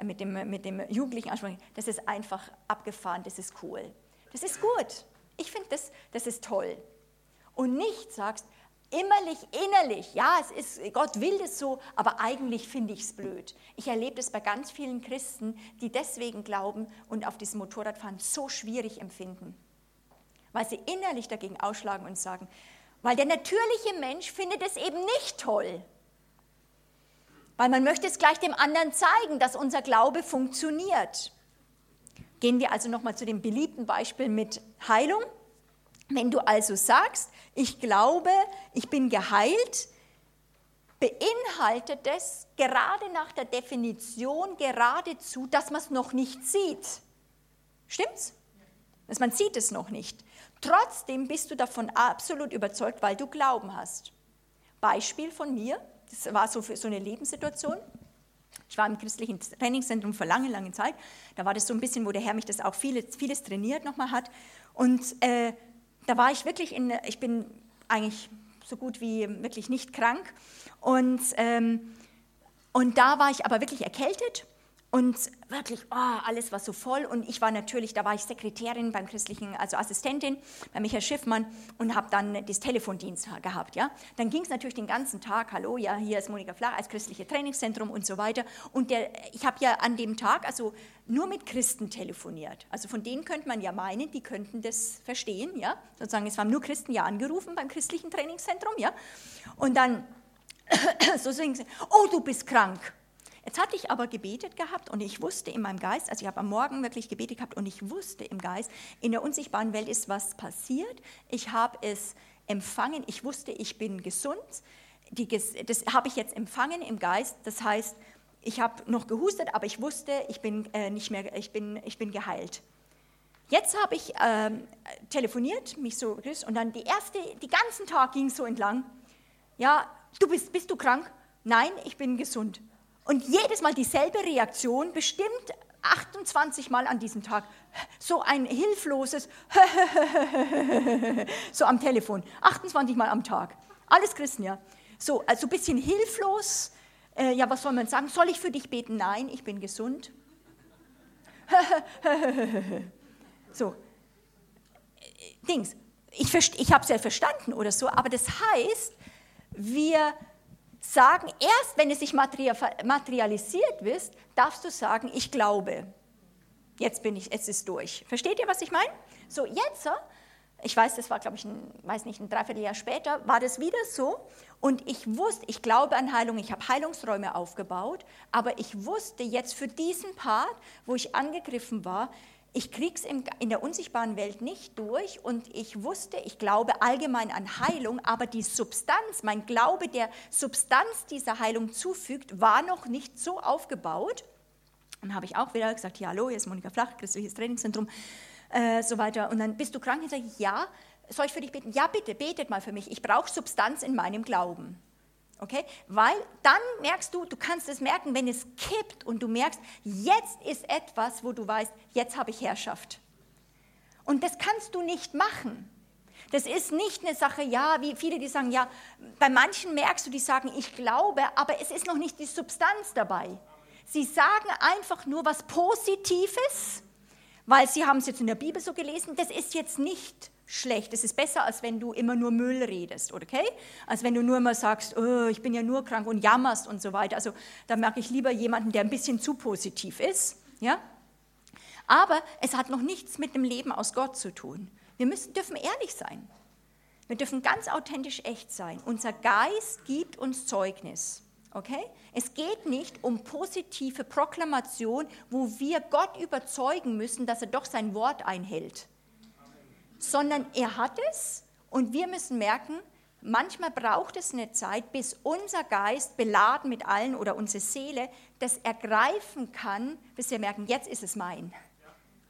Speaker 1: mit dem, mit dem jugendlichen Anspruch, das ist einfach abgefahren, das ist cool. Das ist gut. Ich finde, das, das ist toll. Und nicht sagst, innerlich, innerlich, ja, es ist, Gott will das so, aber eigentlich finde ich es blöd. Ich erlebe das bei ganz vielen Christen, die deswegen glauben und auf diesem Motorradfahren so schwierig empfinden, weil sie innerlich dagegen ausschlagen und sagen, weil der natürliche Mensch findet es eben nicht toll. Weil man möchte es gleich dem anderen zeigen, dass unser Glaube funktioniert. Gehen wir also nochmal zu dem beliebten Beispiel mit Heilung. Wenn du also sagst, ich glaube, ich bin geheilt, beinhaltet es gerade nach der Definition geradezu, dass man es noch nicht sieht. Stimmt's? Dass man sieht es noch nicht. Trotzdem bist du davon absolut überzeugt, weil du Glauben hast. Beispiel von mir, das war so so eine Lebenssituation. Ich war im christlichen Trainingszentrum für lange, lange Zeit. Da war das so ein bisschen, wo der Herr mich das auch vieles, vieles trainiert nochmal hat. Und äh, da war ich wirklich in, ich bin eigentlich so gut wie wirklich nicht krank. Und, ähm, und da war ich aber wirklich erkältet und wirklich, oh, alles war so voll. Und ich war natürlich, da war ich Sekretärin beim christlichen, also Assistentin bei Michael Schiffmann und habe dann das Telefondienst gehabt. Ja? Dann ging es natürlich den ganzen Tag, hallo, ja, hier ist Monika Flach als christliche Trainingszentrum und so weiter. Und der, ich habe ja an dem Tag also nur mit Christen telefoniert. Also von denen könnte man ja meinen, die könnten das verstehen. Ja? Sozusagen, es haben nur Christen ja angerufen beim christlichen Trainingszentrum. Ja? Und dann (clears throat) so sagen sie, oh, du bist krank. Jetzt hatte ich aber gebetet gehabt und ich wusste in meinem Geist, also ich habe am Morgen wirklich gebetet gehabt und ich wusste im Geist, in der unsichtbaren Welt ist was passiert. Ich habe es empfangen, ich wusste, ich bin gesund. Die, das habe ich jetzt empfangen im Geist. Das heißt, ich habe noch gehustet, aber ich wusste, ich bin äh, nicht mehr, ich bin, ich bin geheilt. Jetzt habe ich ähm, telefoniert, mich so und dann die erste, die ganzen Tag ging so entlang. Ja, du bist, bist du krank? Nein, ich bin gesund. Und jedes Mal dieselbe Reaktion, bestimmt 28 Mal an diesem Tag. So ein hilfloses (laughs) so am Telefon, 28 Mal am Tag. Alles Christen, ja. So, also ein bisschen hilflos. Äh, ja, was soll man sagen? Soll ich für dich beten? Nein, ich bin gesund. (laughs) so, Dings. Ich, ich habe es ja verstanden oder so, aber das heißt, wir sagen, erst wenn es sich materialisiert wird, darfst du sagen, ich glaube. Jetzt bin ich, es ist durch. Versteht ihr, was ich meine? So, jetzt, ich weiß, das war, glaube ich, ein, weiß nicht, ein Dreivierteljahr später, war das wieder so. Und ich wusste, ich glaube an Heilung, ich habe Heilungsräume aufgebaut, aber ich wusste jetzt für diesen Part, wo ich angegriffen war, ich krieg's in der unsichtbaren Welt nicht durch und ich wusste, ich glaube allgemein an Heilung, aber die Substanz, mein Glaube, der Substanz dieser Heilung zufügt, war noch nicht so aufgebaut. Dann habe ich auch wieder gesagt, ja, hallo, hier ist Monika Flach, christliches Trainingszentrum, äh, so weiter. Und dann, bist du krank? Ich sage, ja, soll ich für dich beten? Ja, bitte, betet mal für mich. Ich brauche Substanz in meinem Glauben. Okay? Weil dann merkst du, du kannst es merken, wenn es kippt und du merkst, jetzt ist etwas, wo du weißt, jetzt habe ich Herrschaft. Und das kannst du nicht machen. Das ist nicht eine Sache, ja, wie viele, die sagen, ja, bei manchen merkst du, die sagen, ich glaube, aber es ist noch nicht die Substanz dabei. Sie sagen einfach nur was Positives, weil sie haben es jetzt in der Bibel so gelesen, das ist jetzt nicht schlecht. Es ist besser, als wenn du immer nur Müll redest, okay? Als wenn du nur immer sagst, oh, ich bin ja nur krank und jammerst und so weiter. Also da merke ich lieber jemanden, der ein bisschen zu positiv ist, ja? Aber es hat noch nichts mit dem Leben aus Gott zu tun. Wir müssen, dürfen ehrlich sein. Wir dürfen ganz authentisch echt sein. Unser Geist gibt uns Zeugnis. Okay? Es geht nicht um positive Proklamation, wo wir Gott überzeugen müssen, dass er doch sein Wort einhält sondern er hat es und wir müssen merken, manchmal braucht es eine Zeit, bis unser Geist, beladen mit allen oder unsere Seele, das ergreifen kann, bis wir merken, jetzt ist es mein.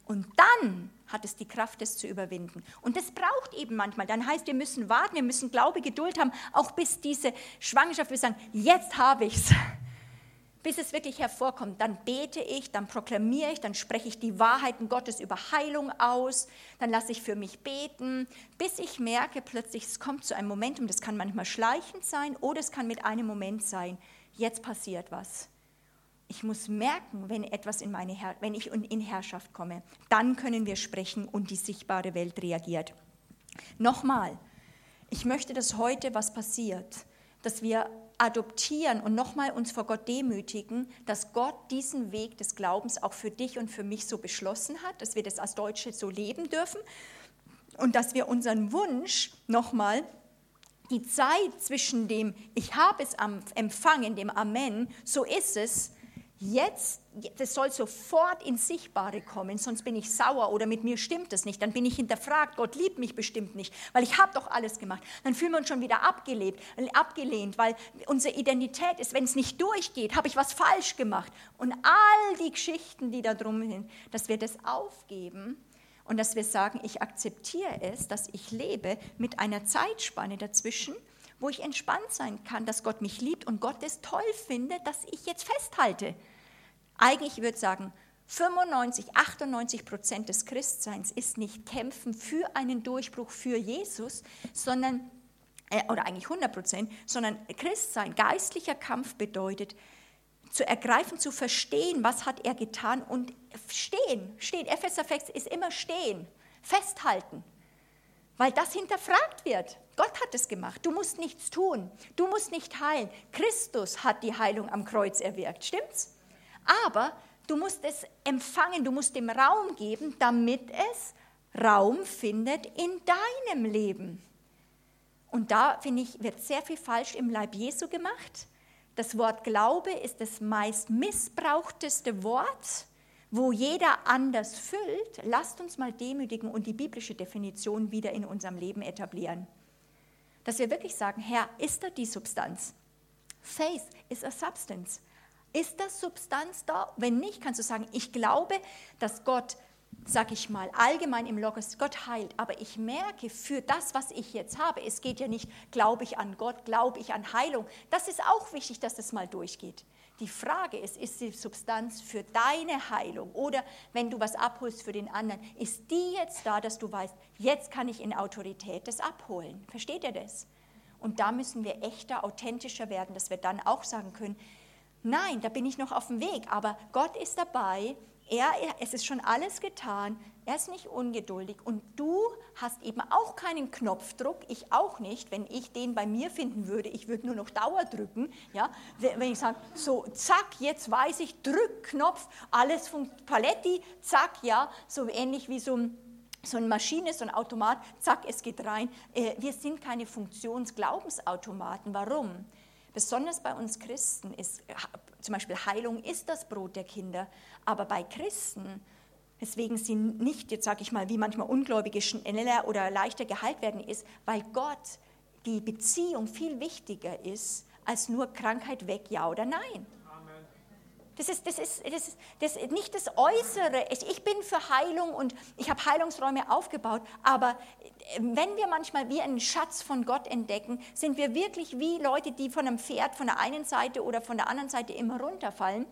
Speaker 1: Und dann hat es die Kraft, das zu überwinden. Und das braucht eben manchmal. Dann heißt, wir müssen warten, wir müssen Glaube, Geduld haben, auch bis diese Schwangerschaft, wir sagen, jetzt habe ich es bis es wirklich hervorkommt. Dann bete ich, dann proklamiere ich, dann spreche ich die Wahrheiten Gottes über Heilung aus, dann lasse ich für mich beten, bis ich merke plötzlich, es kommt zu einem Momentum, das kann manchmal schleichend sein oder es kann mit einem Moment sein, jetzt passiert was. Ich muss merken, wenn etwas in meine Her wenn ich in Herrschaft komme, dann können wir sprechen und die sichtbare Welt reagiert. Nochmal, ich möchte, dass heute was passiert, dass wir adoptieren und nochmal uns vor Gott demütigen, dass Gott diesen Weg des Glaubens auch für dich und für mich so beschlossen hat, dass wir das als Deutsche so leben dürfen und dass wir unseren Wunsch nochmal die Zeit zwischen dem Ich habe es Empfangen, dem Amen, so ist es, Jetzt, das soll sofort ins Sichtbare kommen, sonst bin ich sauer oder mit mir stimmt es nicht. Dann bin ich hinterfragt, Gott liebt mich bestimmt nicht, weil ich habe doch alles gemacht. Dann fühlen wir uns schon wieder abgelebt, abgelehnt, weil unsere Identität ist, wenn es nicht durchgeht, habe ich was falsch gemacht. Und all die Geschichten, die da drum sind, dass wir das aufgeben und dass wir sagen, ich akzeptiere es, dass ich lebe mit einer Zeitspanne dazwischen, wo ich entspannt sein kann, dass Gott mich liebt und Gott es toll findet, dass ich jetzt festhalte. Eigentlich würde ich sagen, 95, 98 Prozent des Christseins ist nicht kämpfen für einen Durchbruch für Jesus, sondern, äh, oder eigentlich 100 Prozent, sondern Christsein, geistlicher Kampf bedeutet, zu ergreifen, zu verstehen, was hat er getan und stehen, stehen. Epheser 6 ist immer stehen, festhalten, weil das hinterfragt wird. Gott hat es gemacht. Du musst nichts tun. Du musst nicht heilen. Christus hat die Heilung am Kreuz erwirkt. Stimmt's? Aber du musst es empfangen. Du musst dem Raum geben, damit es Raum findet in deinem Leben. Und da, finde ich, wird sehr viel falsch im Leib Jesu gemacht. Das Wort Glaube ist das meist missbrauchteste Wort wo jeder anders füllt, lasst uns mal demütigen und die biblische Definition wieder in unserem Leben etablieren. Dass wir wirklich sagen, Herr, ist da die Substanz? Faith is a substance. Ist das Substanz da? Wenn nicht, kannst du sagen, ich glaube, dass Gott, sag ich mal, allgemein im Logos, Gott heilt. Aber ich merke für das, was ich jetzt habe, es geht ja nicht, glaube ich an Gott, glaube ich an Heilung. Das ist auch wichtig, dass das mal durchgeht. Die Frage ist, ist die Substanz für deine Heilung oder wenn du was abholst für den anderen, ist die jetzt da, dass du weißt, jetzt kann ich in Autorität das abholen. Versteht ihr das? Und da müssen wir echter, authentischer werden, dass wir dann auch sagen können, nein, da bin ich noch auf dem Weg, aber Gott ist dabei, er, es ist schon alles getan, er ist nicht ungeduldig und du hast eben auch keinen Knopfdruck, ich auch nicht. Wenn ich den bei mir finden würde, ich würde nur noch Dauer drücken. Ja? Wenn ich sage, so zack, jetzt weiß ich, drück Knopf, alles von Paletti, zack, ja, so ähnlich wie so ein so eine Maschine, so ein Automat, zack, es geht rein. Äh, wir sind keine Funktionsglaubensautomaten. Warum? Besonders bei uns Christen ist zum Beispiel Heilung ist das Brot der Kinder, aber bei Christen, weswegen sie nicht, jetzt sage ich mal, wie manchmal Ungläubige schneller oder leichter geheilt werden, ist, weil Gott die Beziehung viel wichtiger ist als nur Krankheit weg, ja oder nein. Das ist, das, ist, das, ist, das nicht das Äußere. Ich bin für Heilung und ich habe Heilungsräume aufgebaut, aber äh, wenn wir manchmal wie einen Schatz von Gott entdecken, sind wir wirklich wie Leute, die von einem Pferd von der einen Seite oder von der anderen Seite immer runterfallen.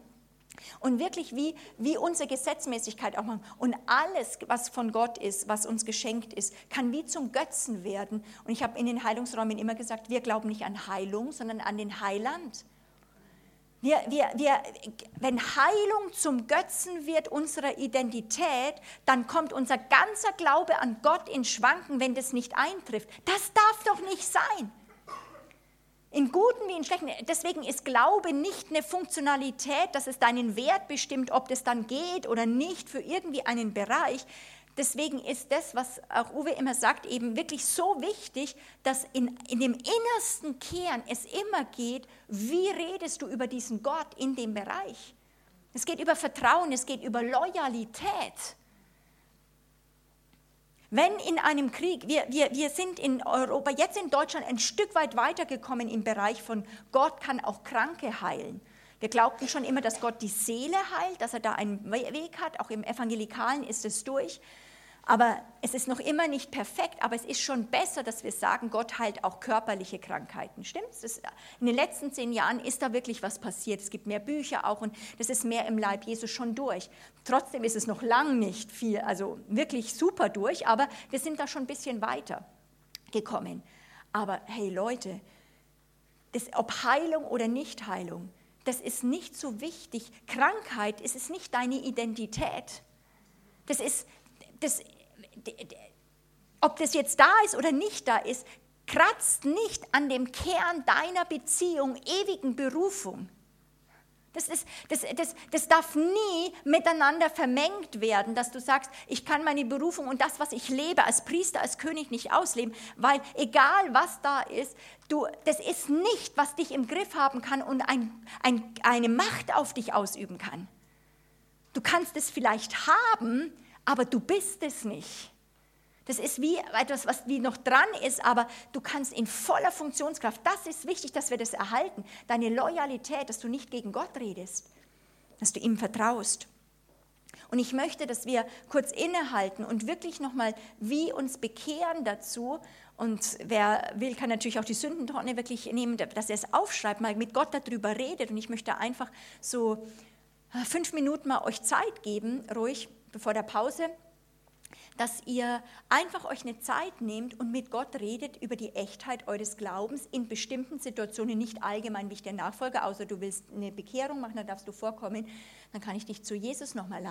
Speaker 1: Und wirklich wie, wie unsere Gesetzmäßigkeit auch machen. Und alles, was von Gott ist, was uns geschenkt ist, kann wie zum Götzen werden. Und ich habe in den Heilungsräumen immer gesagt, wir glauben nicht an Heilung, sondern an den Heiland. Wir, wir, wir, wenn Heilung zum Götzen wird unserer Identität, dann kommt unser ganzer Glaube an Gott in Schwanken, wenn das nicht eintrifft. Das darf doch nicht sein. In guten wie in schlechten. Deswegen ist Glaube nicht eine Funktionalität, dass es deinen Wert bestimmt, ob das dann geht oder nicht für irgendwie einen Bereich, Deswegen ist das, was auch Uwe immer sagt, eben wirklich so wichtig, dass in, in dem innersten Kern es immer geht, wie redest du über diesen Gott in dem Bereich. Es geht über Vertrauen, es geht über Loyalität. Wenn in einem Krieg, wir, wir, wir sind in Europa, jetzt in Deutschland ein Stück weit weitergekommen im Bereich von Gott kann auch Kranke heilen. Wir glaubten schon immer, dass Gott die Seele heilt, dass er da einen Weg hat. Auch im Evangelikalen ist es durch. Aber es ist noch immer nicht perfekt, aber es ist schon besser, dass wir sagen, Gott heilt auch körperliche Krankheiten. Stimmt's? in den letzten zehn Jahren ist da wirklich was passiert. Es gibt mehr Bücher auch und das ist mehr im Leib Jesus schon durch. Trotzdem ist es noch lang nicht viel, also wirklich super durch, aber wir sind da schon ein bisschen weiter gekommen. Aber hey Leute, das, ob Heilung oder Nichtheilung, das ist nicht so wichtig. Krankheit, es ist nicht deine Identität. Das ist, das, ob das jetzt da ist oder nicht da ist, kratzt nicht an dem Kern deiner Beziehung, ewigen Berufung. Das, ist, das, das, das darf nie miteinander vermengt werden, dass du sagst, ich kann meine Berufung und das, was ich lebe als Priester, als König nicht ausleben, weil egal was da ist, du, das ist nicht, was dich im Griff haben kann und ein, ein, eine Macht auf dich ausüben kann. Du kannst es vielleicht haben, aber du bist es nicht. Das ist wie etwas, was wie noch dran ist, aber du kannst in voller Funktionskraft, das ist wichtig, dass wir das erhalten, deine Loyalität, dass du nicht gegen Gott redest, dass du ihm vertraust. Und ich möchte, dass wir kurz innehalten und wirklich nochmal wie uns bekehren dazu. Und wer will, kann natürlich auch die Sündentonne wirklich nehmen, dass er es aufschreibt, mal mit Gott darüber redet. Und ich möchte einfach so äh, fünf Minuten mal euch Zeit geben, ruhig, bevor der Pause, dass ihr einfach euch eine Zeit nehmt und mit Gott redet über die Echtheit eures Glaubens in bestimmten Situationen, nicht allgemein wie ich der Nachfolger, außer du willst eine Bekehrung machen, dann darfst du vorkommen, dann kann ich dich zu Jesus nochmal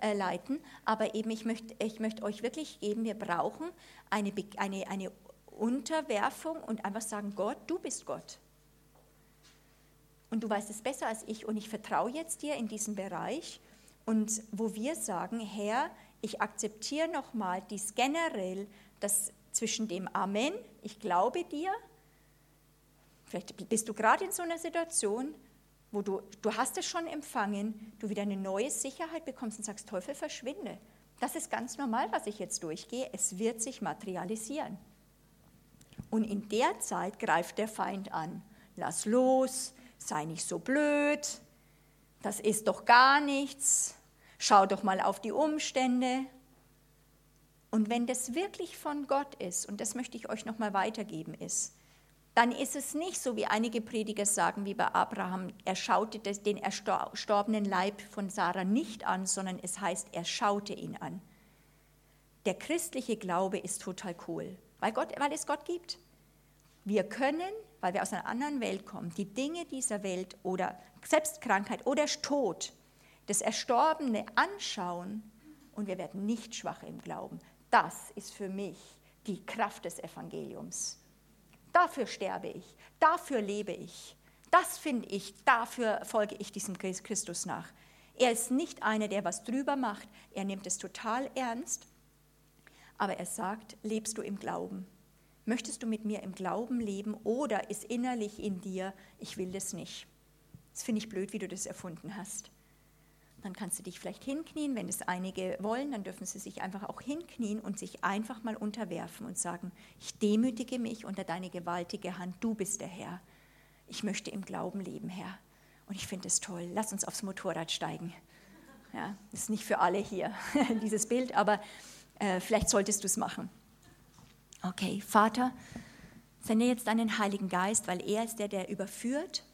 Speaker 1: äh, leiten. Aber eben, ich möchte, ich möchte euch wirklich geben, wir brauchen eine, eine, eine Unterwerfung und einfach sagen, Gott, du bist Gott. Und du weißt es besser als ich und ich vertraue jetzt dir in diesem Bereich. Und wo wir sagen, Herr, ich akzeptiere nochmal dies generell, dass zwischen dem Amen, ich glaube dir, vielleicht bist du gerade in so einer Situation, wo du, du hast es schon empfangen, du wieder eine neue Sicherheit bekommst und sagst, Teufel, verschwinde. Das ist ganz normal, was ich jetzt durchgehe. Es wird sich materialisieren. Und in der Zeit greift der Feind an. Lass los, sei nicht so blöd, das ist doch gar nichts, schau doch mal auf die Umstände. Und wenn das wirklich von Gott ist, und das möchte ich euch nochmal weitergeben, ist, dann ist es nicht so, wie einige Prediger sagen, wie bei Abraham, er schaute den erstorbenen Leib von Sarah nicht an, sondern es heißt, er schaute ihn an. Der christliche Glaube ist total cool, weil, Gott, weil es Gott gibt. Wir können, weil wir aus einer anderen Welt kommen, die Dinge dieser Welt oder selbst Krankheit oder Tod das Erstorbene anschauen und wir werden nicht schwach im Glauben. Das ist für mich die Kraft des Evangeliums. Dafür sterbe ich, dafür lebe ich. Das finde ich, dafür folge ich diesem Christus nach. Er ist nicht einer, der was drüber macht. Er nimmt es total ernst. Aber er sagt, lebst du im Glauben? Möchtest du mit mir im Glauben leben oder ist innerlich in dir, ich will das nicht? Das finde ich blöd, wie du das erfunden hast. Dann kannst du dich vielleicht hinknien. Wenn es einige wollen, dann dürfen sie sich einfach auch hinknien und sich einfach mal unterwerfen und sagen, ich demütige mich unter deine gewaltige Hand. Du bist der Herr. Ich möchte im Glauben leben, Herr. Und ich finde es toll. Lass uns aufs Motorrad steigen. Ja, ist nicht für alle hier, (laughs) dieses Bild, aber äh, vielleicht solltest du es machen. Okay, Vater, sende jetzt deinen Heiligen Geist, weil er ist der, der überführt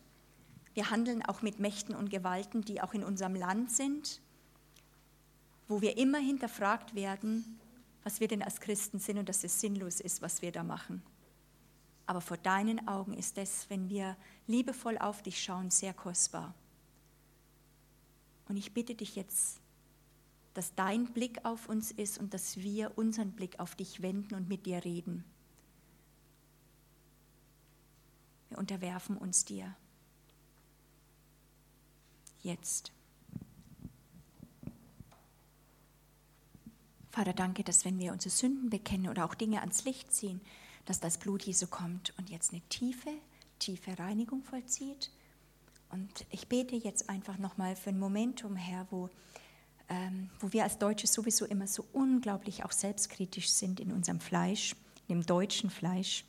Speaker 1: wir handeln auch mit Mächten und Gewalten, die auch in unserem Land sind, wo wir immer hinterfragt werden, was wir denn als Christen sind und dass es sinnlos ist, was wir da machen. Aber vor deinen Augen ist es, wenn wir liebevoll auf dich schauen, sehr kostbar. Und ich bitte dich jetzt, dass dein Blick auf uns ist und dass wir unseren Blick auf dich wenden und mit dir reden. Wir unterwerfen uns dir jetzt. Vater, danke, dass wenn wir unsere Sünden bekennen oder auch Dinge ans Licht ziehen, dass das Blut Jesu kommt und jetzt eine tiefe, tiefe Reinigung vollzieht. Und ich bete jetzt einfach nochmal für ein Momentum, Herr, wo ähm, wo wir als Deutsche sowieso immer so unglaublich auch selbstkritisch sind in unserem Fleisch, in dem deutschen Fleisch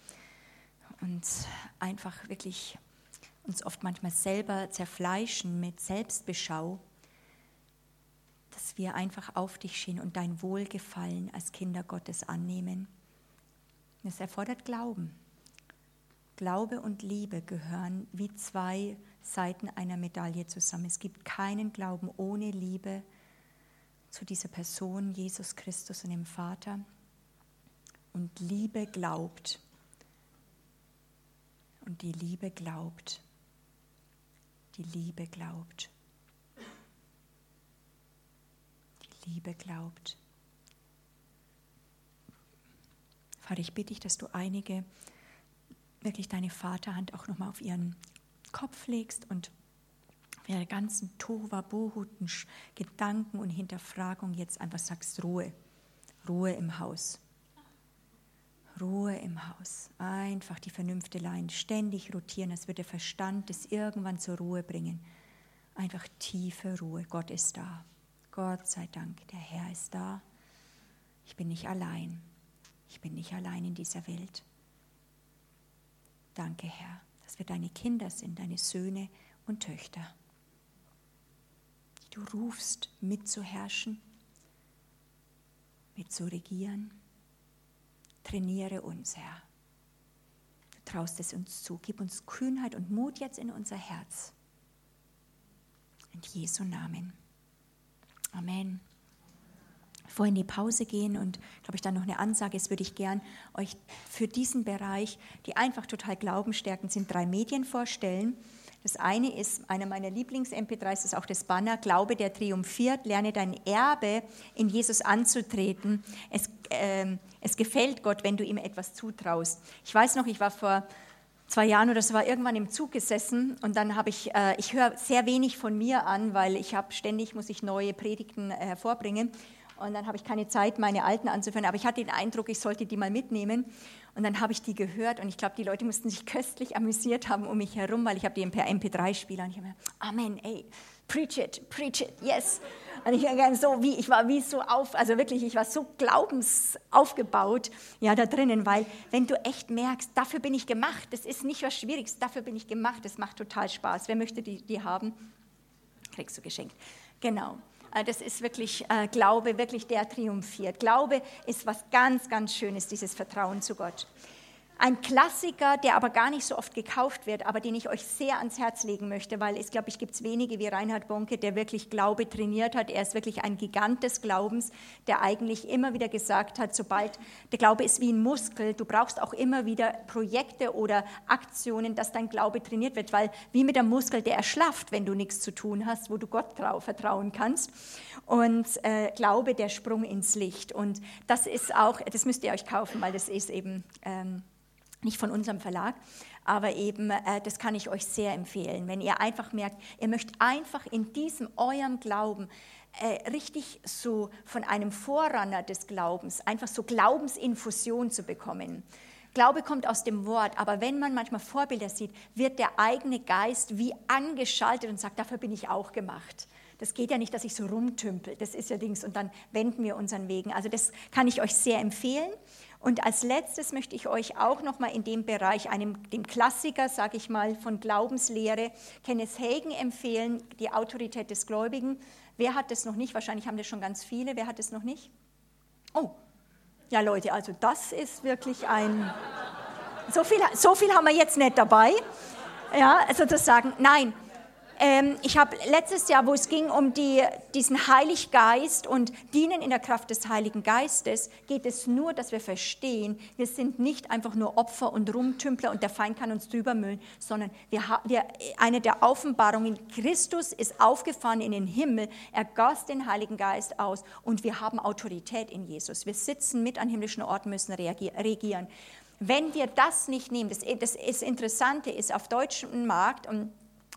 Speaker 1: und einfach wirklich uns oft manchmal selber zerfleischen mit Selbstbeschau, dass wir einfach auf dich schienen und dein Wohlgefallen als Kinder Gottes annehmen. Es erfordert Glauben. Glaube und Liebe gehören wie zwei Seiten einer Medaille zusammen. Es gibt keinen Glauben ohne Liebe zu dieser Person, Jesus Christus und dem Vater. Und Liebe glaubt. Und die Liebe glaubt. Die Liebe glaubt. Die Liebe glaubt. Vater, ich bitte dich, dass du einige wirklich deine Vaterhand auch nochmal auf ihren Kopf legst und ihre ganzen Tova, Bohuten, Gedanken und Hinterfragung jetzt einfach sagst, Ruhe, Ruhe im Haus. Ruhe im Haus. Einfach die Vernünfteleien ständig rotieren, als würde der Verstand es irgendwann zur Ruhe bringen. Einfach tiefe Ruhe. Gott ist da. Gott sei Dank, der Herr ist da. Ich bin nicht allein. Ich bin nicht allein in dieser Welt. Danke, Herr, dass wir deine Kinder sind, deine Söhne und Töchter. Die du rufst, mitzuherrschen, mitzuregieren. Trainiere uns, Herr. Du traust es uns zu. Gib uns Kühnheit und Mut jetzt in unser Herz. In Jesu Namen. Amen vorhin in die Pause gehen und glaube ich dann noch eine Ansage ist, würde ich gern euch für diesen Bereich, die einfach total glaubenstärkend sind, drei Medien vorstellen. Das eine ist, einer meiner Lieblings-MP3s ist auch das Banner, Glaube, der triumphiert, lerne dein Erbe in Jesus anzutreten. Es, äh, es gefällt Gott, wenn du ihm etwas zutraust. Ich weiß noch, ich war vor zwei Jahren oder so war irgendwann im Zug gesessen und dann habe ich, äh, ich höre sehr wenig von mir an, weil ich habe ständig, muss ich neue Predigten äh, hervorbringen und dann habe ich keine Zeit, meine alten anzuführen. Aber ich hatte den Eindruck, ich sollte die mal mitnehmen. Und dann habe ich die gehört und ich glaube, die Leute mussten sich (laughs) köstlich amüsiert haben um mich herum, weil ich habe die per MP3-Spieler und ich habe mir, Amen, ey, preach it, preach it, yes. Und ich war so wie, ich war wie so auf, also wirklich, ich war so glaubensaufgebaut, ja, da drinnen, weil wenn du echt merkst, dafür bin ich gemacht, das ist nicht was Schwieriges, dafür bin ich gemacht, das macht total Spaß. Wer möchte die, die haben? Kriegst du geschenkt. Genau. Äh, das ist wirklich äh, Glaube, wirklich der triumphiert. Glaube ist was ganz, ganz Schönes, dieses Vertrauen zu Gott. Ein Klassiker, der aber gar nicht so oft gekauft wird, aber den ich euch sehr ans Herz legen möchte, weil es, glaube ich, gibt es wenige wie Reinhard Bonke, der wirklich Glaube trainiert hat. Er ist wirklich ein Gigant des Glaubens, der eigentlich immer wieder gesagt hat, sobald der Glaube ist wie ein Muskel, du brauchst auch immer wieder Projekte oder Aktionen, dass dein Glaube trainiert wird, weil wie mit dem Muskel, der erschlafft, wenn du nichts zu tun hast, wo du Gott drauf vertrauen kannst. Und äh, Glaube, der Sprung ins Licht. Und das ist auch, das müsst ihr euch kaufen, weil das ist eben... Ähm, nicht von unserem Verlag, aber eben, äh, das kann ich euch sehr empfehlen, wenn ihr einfach merkt, ihr möchtet einfach in diesem eurem Glauben äh, richtig so von einem Vorrunner des Glaubens, einfach so Glaubensinfusion zu bekommen. Glaube kommt aus dem Wort, aber wenn man manchmal Vorbilder sieht, wird der eigene Geist wie angeschaltet und sagt, dafür bin ich auch gemacht. Das geht ja nicht, dass ich so rumtümpel, das ist ja Dings und dann wenden wir unseren Wegen. Also das kann ich euch sehr empfehlen. Und als letztes möchte ich euch auch noch mal in dem Bereich, einem, dem Klassiker, sage ich mal, von Glaubenslehre, Kenneth Hagen empfehlen, die Autorität des Gläubigen. Wer hat das noch nicht? Wahrscheinlich haben das schon ganz viele. Wer hat das noch nicht? Oh, ja Leute, also das ist wirklich ein... So viel, so viel haben wir jetzt nicht dabei. Ja, sozusagen, nein, ähm, ich habe letztes Jahr, wo es ging um die, diesen Heiliggeist und Dienen in der Kraft des Heiligen Geistes, geht es nur, dass wir verstehen, wir sind nicht einfach nur Opfer und Rumtümpler und der Feind kann uns drüber müllen, sondern wir, haben eine der Offenbarungen, Christus ist aufgefahren in den Himmel, er goss den Heiligen Geist aus und wir haben Autorität in Jesus. Wir sitzen mit an himmlischen Orten, müssen regieren. Wenn wir das nicht nehmen, das, das, das Interessante ist, auf deutschem Markt, und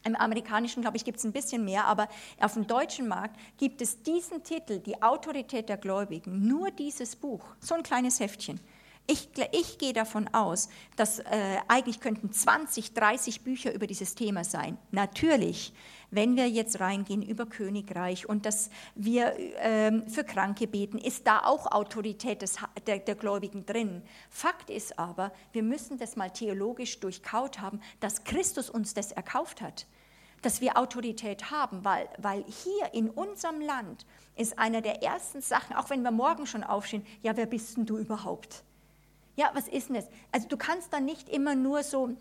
Speaker 1: im amerikanischen, glaube ich, gibt es ein bisschen mehr, aber auf dem deutschen Markt gibt es diesen Titel, Die Autorität der Gläubigen, nur dieses Buch, so ein kleines Heftchen. Ich, ich gehe davon aus, dass äh, eigentlich könnten 20, 30 Bücher über dieses Thema sein. Natürlich, wenn wir jetzt reingehen über Königreich und dass wir ähm, für Kranke beten, ist da auch Autorität des, der, der Gläubigen drin. Fakt ist aber, wir müssen das mal theologisch durchkaut haben, dass Christus uns das erkauft hat dass wir Autorität haben, weil, weil hier in unserem Land ist einer der ersten Sachen, auch wenn wir morgen schon aufstehen, ja, wer bist denn du überhaupt? Ja, was ist denn das? Also du kannst dann nicht immer nur so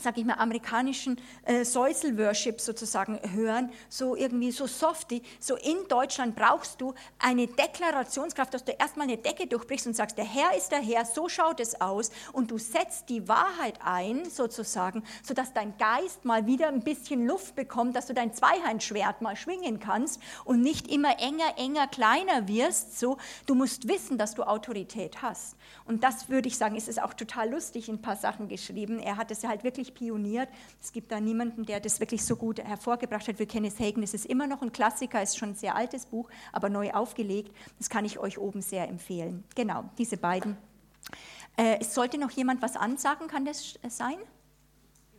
Speaker 1: sag ich mal, amerikanischen äh, Säusel-Worship sozusagen hören, so irgendwie so softy. So in Deutschland brauchst du eine Deklarationskraft, dass du erstmal eine Decke durchbrichst und sagst, der Herr ist der Herr, so schaut es aus. Und du setzt die Wahrheit ein, sozusagen, sodass dein Geist mal wieder ein bisschen Luft bekommt, dass du dein Zweihandschwert mal schwingen kannst und nicht immer enger, enger, kleiner wirst. So, du musst wissen, dass du Autorität hast. Und das würde ich sagen, ist es auch total lustig in ein paar Sachen geschrieben. Er hat es ja halt wirklich wirklich pioniert. Es gibt da niemanden, der das wirklich so gut hervorgebracht hat wie Kenneth Hagen. Es ist immer noch ein Klassiker, ist schon ein sehr altes Buch, aber neu aufgelegt. Das kann ich euch oben sehr empfehlen. Genau, diese beiden. Äh, es sollte noch jemand was ansagen, kann das sein?